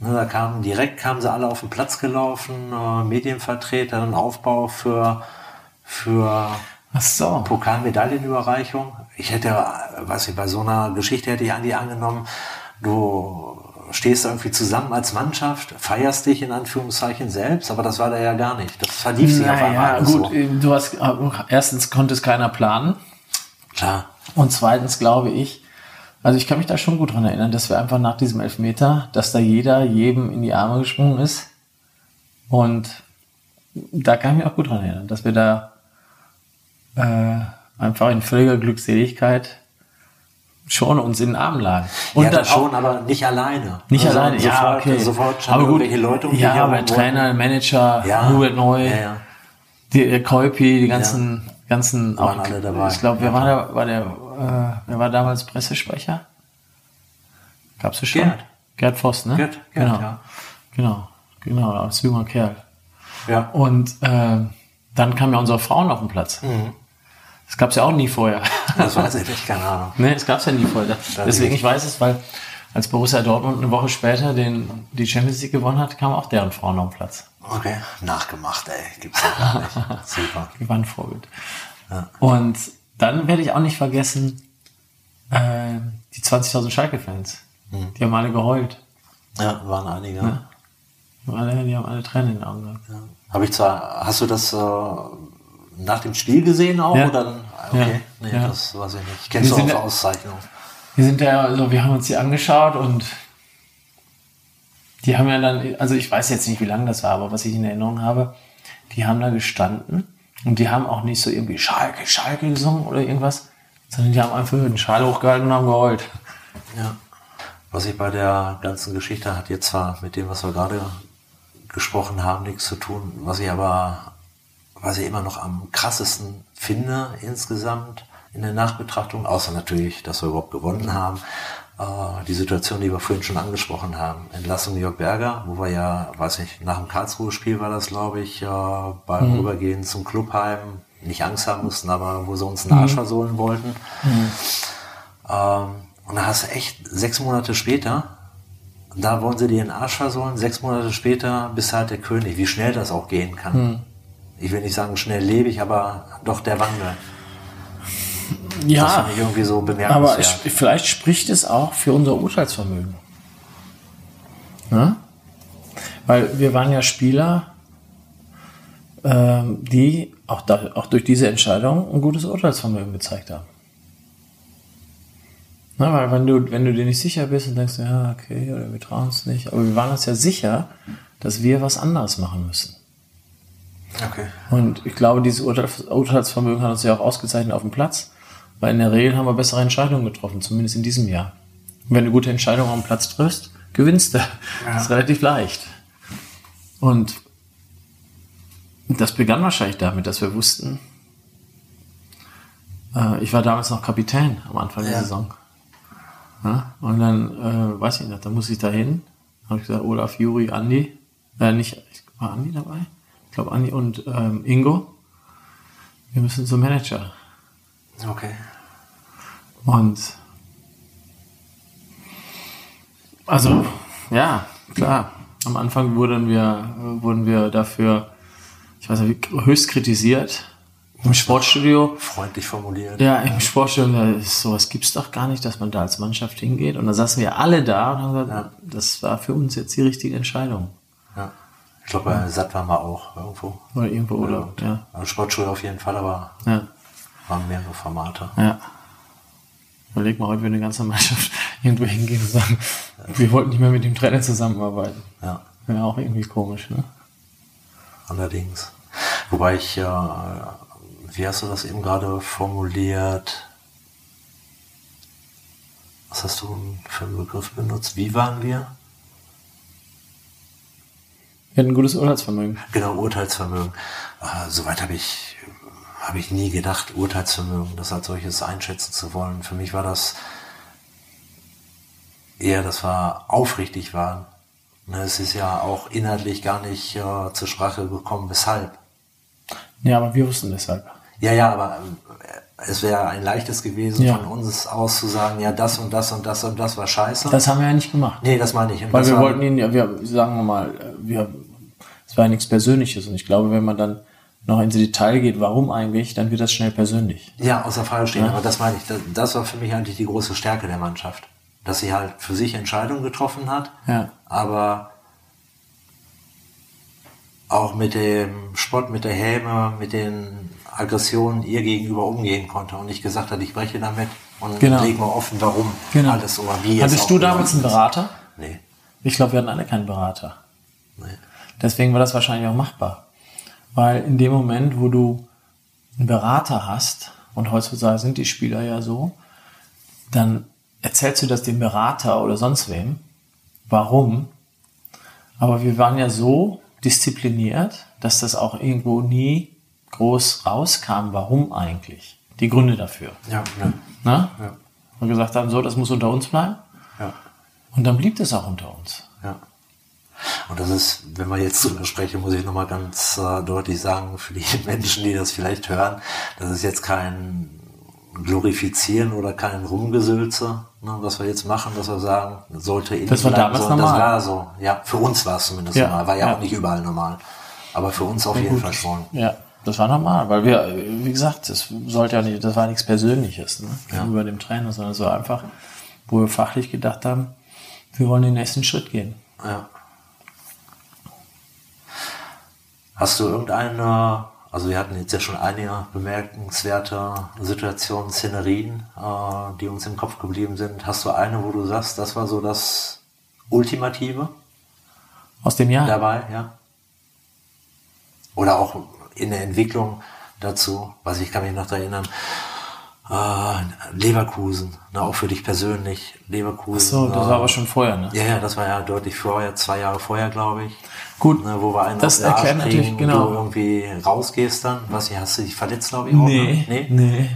Ne, da kamen direkt kamen sie alle auf den Platz gelaufen, äh, Medienvertreter, ein Aufbau für, für Ach so. Pokalmedaillenüberreichung. Ich hätte, weiß ich, bei so einer Geschichte hätte ich an die angenommen, du stehst du irgendwie zusammen als Mannschaft, feierst dich in Anführungszeichen selbst, aber das war da ja gar nicht. Das verlief sich auf einmal. Alles gut, so. äh, du hast, äh, erstens konnte es keiner planen. Klar. Und zweitens glaube ich, also ich kann mich da schon gut dran erinnern, dass wir einfach nach diesem Elfmeter, dass da jeder jedem in die Arme gesprungen ist. Und da kann ich mich auch gut dran erinnern, dass wir da äh, einfach in völliger Glückseligkeit schon uns in den Armen lagen. Und ja, dann das schon, auch, aber nicht alleine. nicht Also alleine, sofort, ja, okay. Sofort aber gut, Leute um ja, aber Trainer, Manager, Ja, Hubert Neu, ja, ja. die äh, Kolpi, die ganzen, ganzen, Waren alle dabei. ich glaube, wer war da, war der, äh, wer war damals Pressesprecher? Gab's das schon? Gerd. Gerd Voss, ne? Gerd, Gerd, genau. ja. Genau, genau, als junger Kerl. Ja. Und äh, dann kamen ja unsere Frauen auf den Platz. Mhm. Das gab's ja auch nie vorher. [LAUGHS] Das weiß ich nicht, keine Ahnung. Nee, das gab's ja nie vorher. Deswegen, ich weiß es, weil als Borussia Dortmund eine Woche später den, die Champions League gewonnen hat, kamen auch deren Frauen auf Platz. Okay, nachgemacht, ey. Gibt's ja gar nicht. [LAUGHS] Super. Die waren ein Vorbild. Und dann werde ich auch nicht vergessen, äh, die 20.000 Schalke-Fans. Die haben alle geheult. Ja, waren einige. Die haben alle, die haben alle Tränen in den Augen gehabt. Ja. Habe ich zwar, hast du das äh, nach dem Spiel gesehen auch? Ja. Oder? Okay, Ja. nee, das weiß ich nicht. Kennst Wir du auch sind für ja- Auszeichnungen? Wir sind ja, also wir haben uns die angeschaut und die haben ja dann, also ich weiß jetzt nicht, wie lange das war, aber was ich in Erinnerung habe, die haben da gestanden und die haben auch nicht so irgendwie Schalke, Schalke gesungen oder irgendwas, sondern die haben einfach den Schal hochgehalten und haben geheult. Ja. Was ich bei der ganzen Geschichte hat jetzt zwar mit dem, was wir gerade gesprochen haben, nichts zu tun. Was ich aber, was ich immer noch am krassesten finde insgesamt in der Nachbetrachtung, außer natürlich, dass wir überhaupt gewonnen haben, äh, die Situation, die wir vorhin schon angesprochen haben, Entlassung Jörg Berger, wo wir ja, weiß nicht, nach dem Karlsruhe-Spiel war das, glaube ich, äh, beim Rübergehen zum Clubheim nicht Angst haben mussten, aber wo sie uns einen Arsch versohlen wollten. Ähm, und da hast du echt sechs Monate später, da wollen sie dir den Arsch versohlen, sechs Monate später bist halt der König. Wie schnell das auch gehen kann. Ich will nicht sagen schnelllebig, aber doch der Wandel. Das Ja, fand ich irgendwie so aber es, vielleicht spricht es auch für unser Urteilsvermögen. Ne? Weil wir waren ja Spieler, ähm, die auch, da, auch durch diese Entscheidung ein gutes Urteilsvermögen gezeigt haben. Na, weil wenn du, wenn du dir nicht sicher bist und denkst, ja, okay, oder wir trauen es nicht, aber wir waren uns ja sicher, dass wir was anderes machen müssen. Okay. Und ich glaube, dieses Urteil, Urteilsvermögen hat uns ja auch ausgezeichnet auf dem Platz, weil in der Regel haben wir bessere Entscheidungen getroffen, zumindest in diesem Jahr. Und wenn du gute Entscheidungen am Platz triffst, gewinnst du. Das ist relativ leicht. Und das begann wahrscheinlich damit, dass wir wussten, äh, ich war damals noch Kapitän am Anfang der Ja. Saison. Ja, und dann, äh, weiß ich nicht, dann muss ich da hin. habe ich gesagt, Olaf, Juri, Andi. Äh, nicht, war Andi dabei? Ich glaube, Andi und ähm, Ingo. Wir müssen zum Manager. Okay. Und also, ja, klar. Am Anfang wurden wir, äh, wurden wir dafür, ich weiß nicht, höchst kritisiert. Im Sportstudio. Freundlich formuliert. Ja, im Sportstudio, sowas gibt's doch gar nicht, dass man da als Mannschaft hingeht. Und da saßen wir alle da und haben gesagt, das war für uns jetzt die richtige Entscheidung. Ja. Ich glaube, bei Satt waren wir auch irgendwo. Oder irgendwo, oder, ja, Also Sportschule auf jeden Fall, aber ja, waren mehrere Formate. ja. Überleg mal, heute würde eine ganze Mannschaft [LAUGHS] irgendwo hingehen und sagen, wir wollten nicht mehr mit dem Trainer zusammenarbeiten. Ja. Wäre auch irgendwie komisch, ne? Allerdings. Wobei ich, äh, wie hast du das eben gerade formuliert? Was hast du für einen Begriff benutzt? Wie waren wir? Wir hatten ein gutes Urteilsvermögen. Genau, Urteilsvermögen. Äh, Soweit habe ich, habe ich nie gedacht, Urteilsvermögen, das als solches einschätzen zu wollen. Für mich war das eher, das war aufrichtig waren. Ne, Es ist ja auch inhaltlich gar nicht äh, zur Sprache gekommen, weshalb. Ja, aber wir wussten deshalb. Ja, ja, aber äh, es wäre ein leichtes gewesen, Ja. von uns aus zu sagen, ja, das und das und das und das war scheiße. Das haben wir ja nicht gemacht. nee, das meine ich. Und Weil wir war- wollten ihn, ja, wir sagen wir mal, äh, wir, es war ja nichts Persönliches. Und ich glaube, wenn man dann noch ins Detail geht, warum eigentlich, dann wird das schnell persönlich. Ja, außer Frage stehen, aber das meine ich. Das, das war für mich eigentlich die große Stärke der Mannschaft. dass sie halt für sich Entscheidungen getroffen hat, Ja. aber auch mit dem Spott, mit der Häme, mit den Aggressionen ihr gegenüber umgehen konnte und nicht gesagt hat, ich breche damit und Genau. leg mal offen, warum Genau. alles oder wie es Hattest du damals einen. Berater? Nee, Ich glaube, wir hatten alle keinen Berater. nee. Deswegen war das wahrscheinlich auch machbar. Weil in dem Moment, wo du einen Berater hast, und heutzutage sind die Spieler ja so, dann erzählst du das dem Berater oder sonst wem. Warum? Aber wir waren ja so diszipliniert, dass das auch irgendwo nie groß rauskam, warum eigentlich. Die Gründe dafür. Ja, ne. Ne? Ja. Und gesagt haben, so, das muss unter uns bleiben. Ja. Und dann blieb das auch unter uns. Und das ist, wenn wir jetzt drüber sprechen, muss ich nochmal ganz äh, deutlich sagen, für die [LAUGHS] Menschen, die das vielleicht hören, das ist jetzt kein Glorifizieren oder kein Rumgesülze, ne, was wir jetzt machen, dass wir sagen, sollte in Das war damals so, normal. Das war so, ja, für uns war es zumindest Ja, normal, war ja, ja. auch nicht überall normal. Aber für uns auf Ja, jeden gut. Fall schon. Ja, das war normal, weil wir, wie gesagt, das sollte ja nicht, das war nichts Persönliches, ne? Gegenüber dem Trainer, sondern so einfach, wo wir fachlich gedacht haben, wir wollen den nächsten Schritt gehen. Ja. Hast du irgendeine, also wir hatten jetzt ja schon einige bemerkenswerte Situationen, Szenerien, äh, die uns im Kopf geblieben sind. Hast du eine, wo du sagst, das war so das Ultimative Aus dem Jahr. dabei, ja? Oder auch in der Entwicklung dazu, was ich kann mich noch erinnern, Leverkusen, ne, auch für dich persönlich, Leverkusen. so, das äh, war aber schon vorher, ne? ja, ja, das war ja deutlich vorher, zwei Jahre vorher, glaube ich. Gut, Ne, wo wir einen das erklärt natürlich, genau. du irgendwie rausgehst dann. Was, hast du dich verletzt, glaube ich, auch? Nee, Ne? Nee? nee.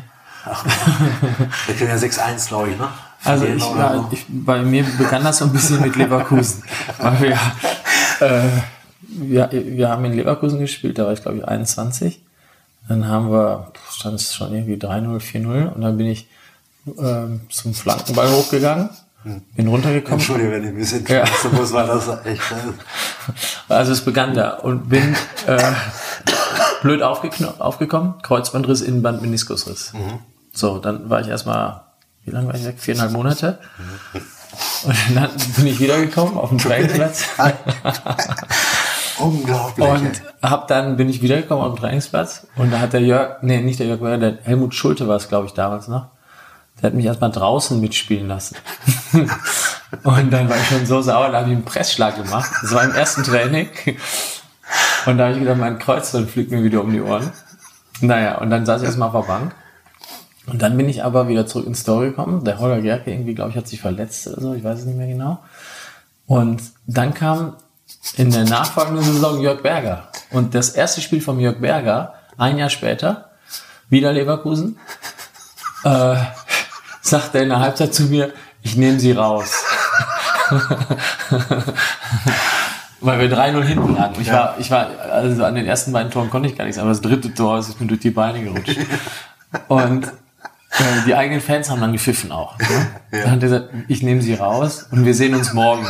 [LAUGHS] Wir kriegen ja 6-1, glaube ich, ne? Also ich, so. ich, bei mir begann das so ein bisschen mit Leverkusen. [LAUGHS] weil wir, äh, wir, wir haben in Leverkusen gespielt, da war ich glaube ich 21. Dann haben wir, stand es schon irgendwie 3-0, 4-0 und dann bin ich ähm, zum Flankenball hochgegangen, bin runtergekommen. Entschuldigung, wenn ich ein bisschen Ja. schmerzen muss, war das echt. [LAUGHS] Also es begann da und bin äh, blöd aufgekommen, Kreuzbandriss, Innenband, Meniskusriss. So, dann war ich erstmal, wie lange war ich weg? Viereinhalb Monate. Und dann bin ich wiedergekommen auf den Trainingsplatz [LAUGHS] Unglaublich. und hab dann bin ich wiedergekommen auf den Trainingsplatz und da hat der Jörg, nee, nicht der Jörg, der Helmut Schulte war es, glaube ich, damals noch. Der hat mich erstmal draußen mitspielen lassen. [LAUGHS] und dann war ich schon so sauer, da habe ich einen Pressschlag gemacht. Das war im ersten Training. Und da habe ich gedacht, mein Kreuzband fliegt mir wieder um die Ohren. Naja, und dann saß ich erstmal auf der Bank. Und dann bin ich aber wieder zurück ins Story gekommen. Der Holger Gerke irgendwie, glaube ich, hat sich verletzt oder so, ich weiß es nicht mehr genau. Und dann kam in der nachfolgenden Saison Jörg Berger. Und das erste Spiel von Jörg Berger, ein Jahr später, wieder Leverkusen, [LAUGHS] äh, sagt er in der Halbzeit zu mir, ich nehme sie raus. [LAUGHS] Weil wir 3-0 hinten lagen. Ich war, ich war, also an den ersten beiden Toren konnte ich gar nichts, aber das dritte Tor ist mir durch die Beine gerutscht. Und äh, die eigenen Fans haben dann gepfiffen auch. Ne? Dann hat er gesagt, ich nehme sie raus und wir sehen uns morgen.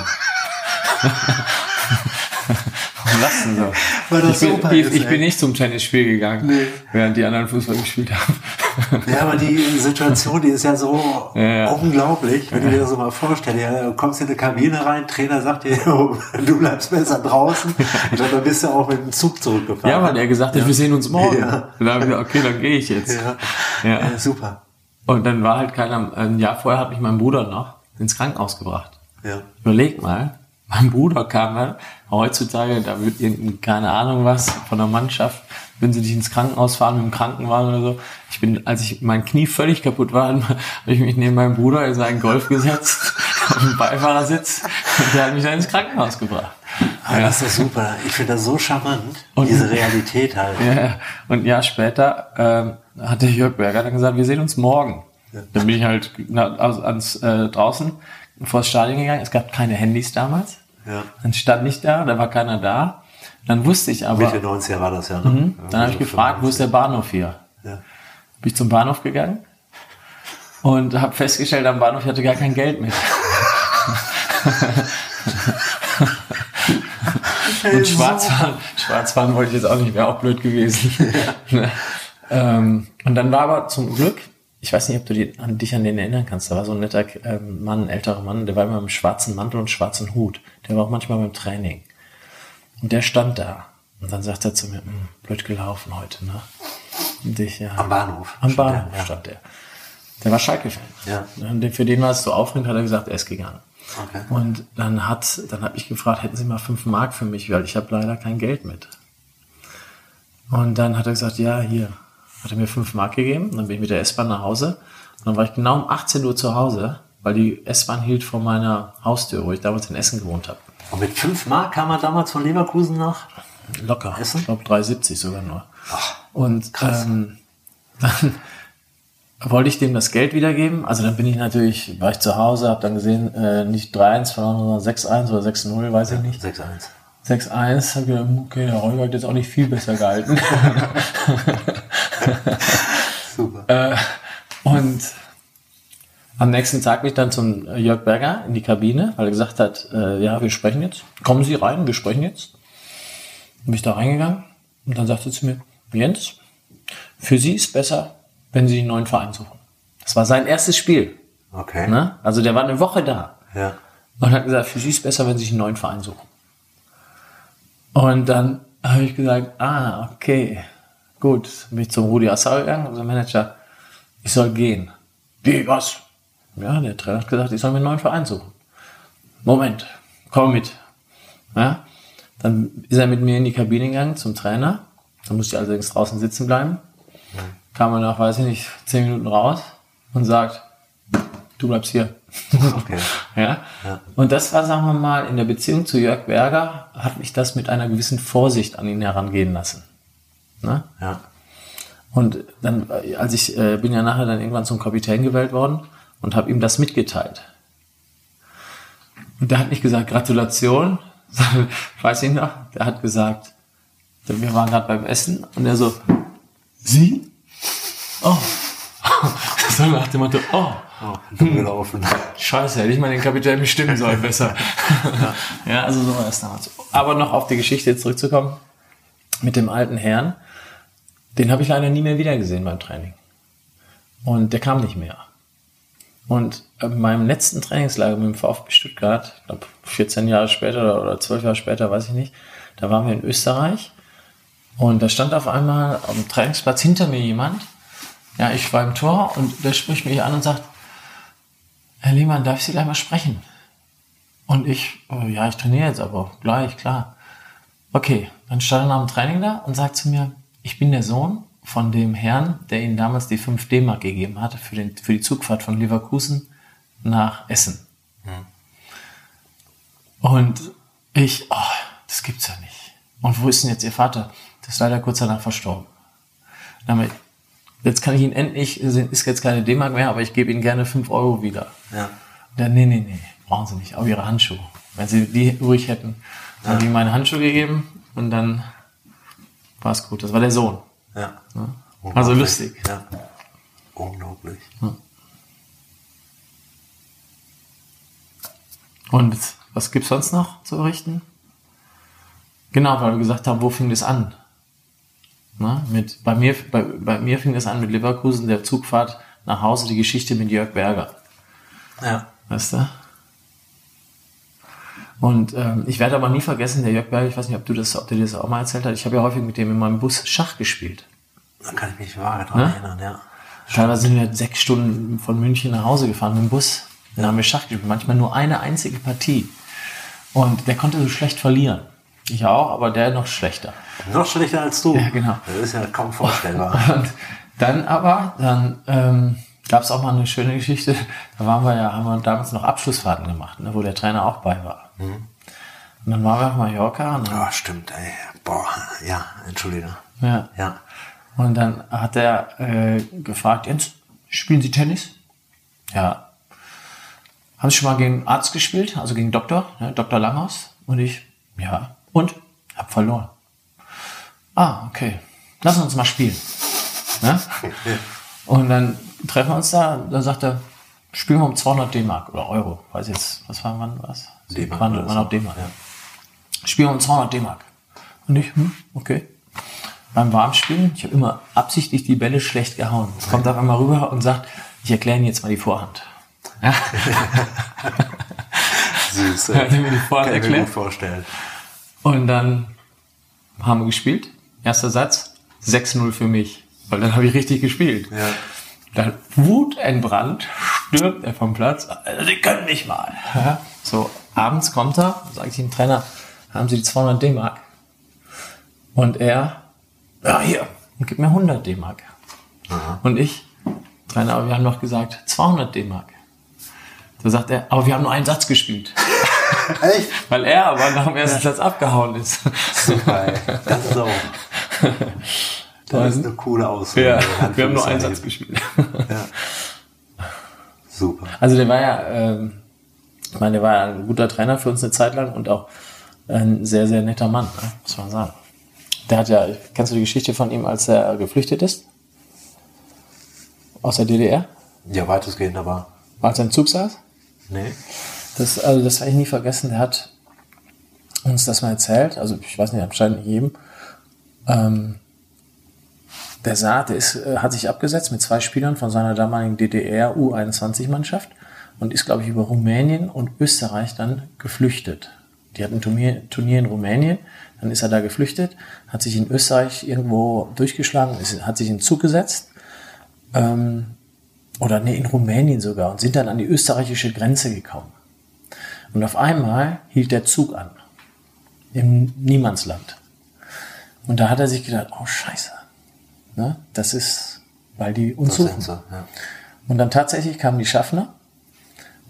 [LAUGHS] Warum lachst du so? Weil das ich bin, super ich, ist, ich bin nicht zum Tennisspiel gegangen, Nee. während die anderen Fußball gespielt haben. Ja, aber die Situation, die ist ja so [LAUGHS] Ja, ja. unglaublich, wenn du dir das so mal vorstellst. Ja, du kommst in eine Kabine rein, Trainer sagt dir, [LAUGHS] du bleibst besser draußen. Glaube, dann bist du auch mit dem Zug zurückgefahren. Ja, weil der gesagt hat, wir sehen uns morgen. Ja. Und dann habe ich gesagt, okay, dann gehe ich jetzt. Ja. Ja. Ja, super. Und dann war halt keiner, ein Jahr vorher hat mich mein Bruder noch ins Krankenhaus gebracht. Ja. Überleg mal, mein Bruder kam dann, heutzutage, da wird irgendein, keine Ahnung was, von der Mannschaft, wenn sie dich ins Krankenhaus fahren mit dem Krankenwagen oder so. Ich bin, als ich mein Knie völlig kaputt war, [LAUGHS] habe ich mich neben meinem Bruder in seinen Golf gesetzt, [LAUGHS] auf dem Beifahrersitz, und der hat mich dann ins Krankenhaus gebracht. Ah, das ist super. Ich finde das so charmant, Und- diese Realität halt. Ja, und ein Jahr später ähm, hat der Jörg Berger dann gesagt, wir sehen uns morgen. Dann bin ich halt na, also ans, äh, draußen vor das Stadion gegangen. Es gab keine Handys damals. Ja. Dann stand ich da, da war keiner da. Dann wusste ich aber, Mitte 90er war das ja. Ne? Mhm. dann habe ich gefragt, wo ist der Bahnhof hier? Ja. Bin ich zum Bahnhof gegangen und habe festgestellt am Bahnhof, ich hatte gar kein Geld mit. [LAUGHS] Und Schwarzfahren, Schwarzfahren wollte ich jetzt auch nicht, wäre auch blöd gewesen. Ne? [LAUGHS] ähm, und dann war aber zum Glück ich weiß nicht, ob du die, an, dich an den erinnern kannst. Da war so ein netter ähm, Mann, ein älterer Mann, der war immer mit schwarzen Mantel und schwarzen Hut. Der war auch manchmal beim Training. Und der stand da. Und dann sagt er zu mir, "Hm, blöd gelaufen heute, ne? Und ich, ja. Am Bahnhof. Am Bahnhof ja. stand der. Der war Schalke-Fan. Ja. Und für den war es so aufregend, hat er gesagt, er ist gegangen. Okay. Und dann hat, dann habe ich gefragt, hätten Sie mal fünf Mark für mich, weil ich habe leider kein Geld mit. Und dann hat er gesagt, ja, hier. Hat er mir fünf Mark gegeben. Dann bin ich mit der S-Bahn nach Hause. Und dann war ich genau um 18 Uhr zu Hause, weil die S-Bahn hielt vor meiner Haustür, wo ich damals in Essen gewohnt habe. Und mit 5 Mark kam er damals von Leverkusen nach? Locker. Essen? Ich glaube 3,70 sogar nur. Und ähm, [LAUGHS] dann wollte ich dem das Geld wiedergeben. Also dann bin ich natürlich, war ich zu Hause, habe dann gesehen, äh, nicht 3-1 verloren, sondern 6-1 oder 6-0, weiß ich nicht. 6-1. 6-1, habe gedacht, okay, der Räuber hat jetzt auch nicht viel besser gehalten. [LAUGHS] [LAUGHS] Super. Äh, und am nächsten Tag bin ich dann zum Jörg Berger in die Kabine, weil er gesagt hat, äh, ja, wir sprechen jetzt. Kommen Sie rein, wir sprechen jetzt. Bin ich da reingegangen und dann sagte er zu mir, Jens, für Sie ist besser, wenn Sie einen neuen Verein suchen. Das war sein erstes Spiel. Okay. Ne? Also der war eine Woche da Ja. und hat gesagt, für Sie ist besser, wenn Sie sich einen neuen Verein suchen. Und dann habe ich gesagt, ah, okay, gut. Bin ich zum Rudi Assau gegangen, unser Manager, ich soll gehen. Wie, was? Ja, der Trainer hat gesagt, ich soll mir einen neuen Verein suchen. Moment, komm mit. Ja, dann ist er mit mir in die Kabine gegangen zum Trainer. Dann musste ich allerdings draußen sitzen bleiben. Kam er nach, weiß ich nicht, zehn Minuten raus und sagt, du bleibst hier. Okay. [LAUGHS] Ja? Ja. Und das war, sagen wir mal, in der Beziehung zu Jörg Berger, hat mich das mit einer gewissen Vorsicht an ihn herangehen lassen. Ne? Ja. Und dann, als ich äh, bin ja nachher dann irgendwann zum Kapitän gewählt worden und habe ihm das mitgeteilt. Und der hat nicht gesagt, Gratulation, [LAUGHS] weiß ich noch, der hat gesagt, wir waren gerade beim Essen und er so, Sie? Oh. [LAUGHS] so nach dem Motto, oh. Oh, gelaufen. Scheiße, hätte ich mal den Kapitän bestimmen sollen, [LAUGHS] besser. ja, also so war das damals. Aber noch auf die Geschichte zurückzukommen, mit dem alten Herrn, den habe ich leider nie mehr wiedergesehen beim Training. Und der kam nicht mehr. Und in meinem letzten Trainingslager mit dem VfB Stuttgart, ich glaube 14 Jahre später oder- oder 12 Jahre später, weiß ich nicht, da waren wir in Österreich und da stand auf einmal am Trainingsplatz hinter mir jemand. Ja, ich war im Tor und der spricht mich an und sagt, Herr Lehmann, darf ich Sie gleich mal sprechen? Und ich, oh, ja, ich trainiere jetzt aber gleich, klar. Okay, dann stand er nach dem Training da und sagt zu mir, ich bin der Sohn von dem Herrn, der Ihnen damals die 5 D-Mark gegeben hatte für, den, für die Zugfahrt von Leverkusen nach Essen. Und ich, oh, das gibt's ja nicht. Und wo ist denn jetzt Ihr Vater? Der ist leider kurz danach verstorben. Damit, jetzt kann ich Ihnen endlich, ist jetzt keine D-Mark mehr, aber ich gebe Ihnen gerne 5 Euro wieder. Ja. Ja, nee, nee, nee, brauchen Sie nicht. Auch Ihre Handschuhe. Wenn Sie die ruhig hätten, dann habe ich meine Handschuhe gegeben und dann war es gut. Das war der Sohn. Ja. Also lustig. Ja. Unglaublich. Und was gibt's sonst noch zu berichten? Genau, weil wir gesagt haben, wo fing das an? Na, mit, bei, mir, bei, bei mir fing das an mit Leverkusen, der Zugfahrt nach Hause, die Geschichte mit Jörg Berger. Ja. Weißt du? Und ähm, ich werde aber nie vergessen, der Jörg Berger, ich weiß nicht, ob du das, ob der dir das auch mal erzählt hat, ich habe ja häufig mit dem in meinem Bus Schach gespielt. Da kann ich mich vage dran Ne? erinnern, ja. Teilweise sind wir sechs Stunden von München nach Hause gefahren mit dem Bus. Dann haben wir Schach gespielt. Manchmal nur eine einzige Partie. Und der konnte so schlecht verlieren. Ich auch, aber der noch schlechter. Noch schlechter als du. Ja, genau. Das ist ja kaum vorstellbar. [LAUGHS] Und dann aber, dann ähm, gab es auch mal eine schöne Geschichte. Da waren wir ja, haben wir damals noch Abschlussfahrten gemacht, ne, wo der Trainer auch bei war. Und dann waren wir auf Mallorca und Oh, stimmt, ey. Boah, ja, entschuldige. ja, Ja. Und dann hat er äh, gefragt, Jens, spielen Sie Tennis? Ja. Haben Sie schon mal gegen Arzt gespielt, also gegen Doktor, ne, Dr. Langhaus? Und ich, ja. Und? Hab verloren. Ah, okay. Lass uns mal spielen. Ne? [LAUGHS] Und dann treffen wir uns da, dann sagt er, spielen wir um 200 D-Mark oder Euro. Weiß jetzt, was war wann was? D-Mark Wann, auch D-Mark. Ja. Spielen wir um 200 D-Mark. Und ich, hm, okay. beim Warmspielen, ich habe immer absichtlich die Bälle schlecht gehauen. Es kommt auf einmal rüber und sagt, ich erkläre Ihnen jetzt mal die Vorhand. [LAUGHS] Ja. Süß. Er hat mir die Vorhand Kann ich mir erklärt. gut vorstellen. Und dann haben wir gespielt. Erster Satz, 6-0 für mich. Weil dann habe ich richtig gespielt. Ja. Dann wutentbrannt stürmt er vom Platz. Also, Sie können nicht mal. Ja. [LAUGHS] So, abends kommt er, sage ich dem Trainer, haben Sie die 200 D-Mark? Und er, ja hier, und gibt mir 100 D-Mark. Und ich, Trainer, aber wir haben doch gesagt 200 D-Mark. Da sagt er, aber wir haben nur einen Satz gespielt. [LAUGHS] Echt? [LAUGHS] Weil er aber nach dem ersten Satz abgehauen ist. Super, ey. Das ist auch. Das ist eine coole Aussage. Ja, [LAUGHS] wir haben nur einen. Satz gespielt. Super. Also der war ja, ähm, ich meine, der war ja ein guter Trainer für uns eine Zeit lang und auch ein sehr, sehr netter Mann, ne? muss man sagen. Der hat ja, kennst du die Geschichte von ihm, als er geflüchtet ist? Aus der DDR? Ja, weitestgehend, aber. Als er im Zug saß? Nee. Das, also das werde ich nie vergessen. Der hat uns das mal erzählt. Also ich weiß nicht, anscheinend nicht jedem. Ähm, der der ist, äh, hat sich abgesetzt mit zwei Spielern von seiner damaligen DDR U21-Mannschaft und ist, glaube ich, über Rumänien und Österreich dann geflüchtet. Die hatten ein Turnier, Turnier in Rumänien, dann ist er da geflüchtet, hat sich in Österreich irgendwo durchgeschlagen, ist, hat sich in den Zug gesetzt ähm, oder nee, in Rumänien sogar und sind dann an die österreichische Grenze gekommen. Und auf einmal hielt der Zug an. Im Niemandsland. Und da hat er sich gedacht, oh Scheiße. Ne? Das ist, weil die uns Das suchen. sie, ja. Und dann tatsächlich kamen die Schaffner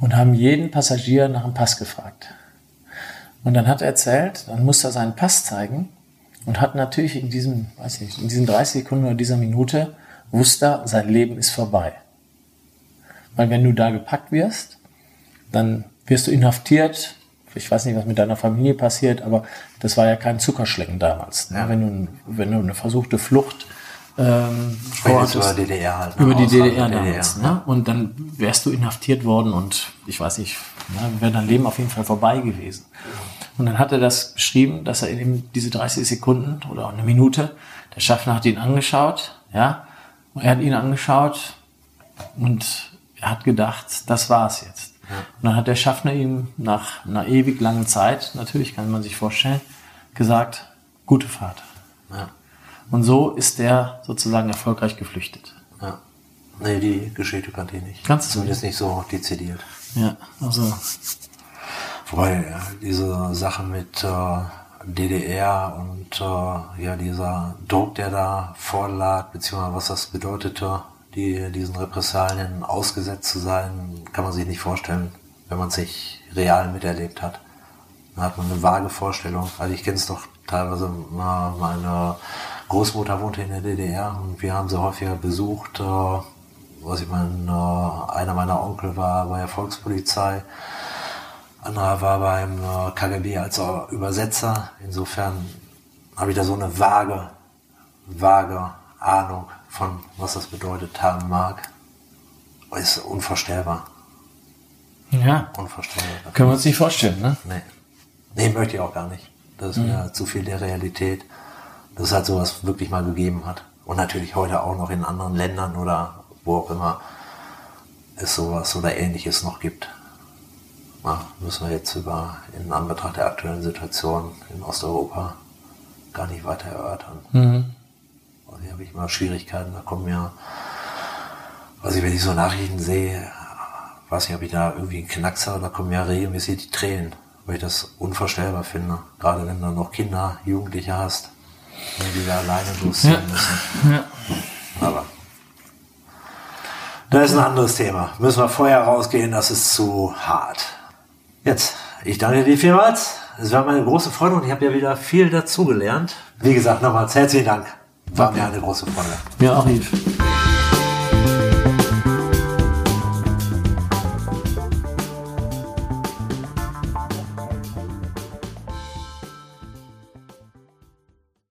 und haben jeden Passagier nach dem Pass gefragt. Und dann hat er erzählt, dann musste er seinen Pass zeigen und hat natürlich in diesem, weiß nicht, in diesen 30 Sekunden oder dieser Minute wusste er, sein Leben ist vorbei. Weil wenn du da gepackt wirst, dann wirst du inhaftiert. Ich weiß nicht, was mit deiner Familie passiert, aber das war ja kein Zuckerschlecken damals. Ne? Wenn, du, wenn du eine versuchte Flucht ähm, vorhattest- über DDR halt. ne? über die Ausland DDR damals. Ne? Und dann wärst du inhaftiert worden und ich weiß nicht, ne, wäre dein Leben auf jeden Fall vorbei gewesen. Und dann hat er das beschrieben, dass er eben diese 30 Sekunden oder eine Minute, der Schaffner hat ihn angeschaut, ja, und er hat ihn angeschaut und er hat gedacht, das war's jetzt. Und dann hat der Schaffner ihm nach einer ewig langen Zeit, natürlich kann man sich vorstellen, gesagt, gute Fahrt. Ja. Und so ist der sozusagen erfolgreich geflüchtet. ja. Nee, die Geschichte kannte ich nicht. Ganz Zumindest nicht so dezidiert. Ja, also Wobei äh, diese Sache mit äh, DDR und äh, ja dieser Druck, der da vorlag, beziehungsweise was das bedeutete, die, diesen Repressalien ausgesetzt zu sein, kann man sich nicht vorstellen, wenn man es nicht real miterlebt hat. Da hat man eine vage Vorstellung. Also ich kenne es doch teilweise, mal, meine Großmutter wohnte in der DDR und wir haben sie häufiger besucht. Äh, was ich meine, äh, einer meiner Onkel war bei der Volkspolizei. Anderer war beim äh, KGB als Übersetzer. Insofern habe ich da so eine vage, vage Ahnung von, was das bedeutet haben mag. Ist unvorstellbar. ja, Unvorstellbar. können wir uns nicht vorstellen, ne? Nee. Nee, möchte ich auch gar nicht. Das ist mir zu viel der Realität, dass es halt sowas wirklich mal gegeben hat. Und natürlich heute auch noch in anderen Ländern oder wo auch immer es sowas oder ähnliches noch gibt. Na, müssen wir jetzt über, in Anbetracht der aktuellen Situation in Osteuropa gar nicht weiter erörtern. Mhm. Also hier habe ich immer Schwierigkeiten, da kommen mir, was ich, wenn ich so Nachrichten sehe, weiß nicht, ob ich da irgendwie einen Knacks habe, da kommen mir regelmäßig die Tränen, weil ich das unvorstellbar finde. Gerade wenn du noch Kinder, Jugendliche hast, die da alleine losziehen Ja. müssen. Ja. Aber das ist ein anderes Thema. Müssen wir vorher rausgehen, das ist zu hart. Jetzt, ich danke dir vielmals. Es war meine große Freude und ich habe ja wieder viel dazugelernt. Wie gesagt, nochmals herzlichen Dank. War mir eine große Freude. Ja, auch Yves.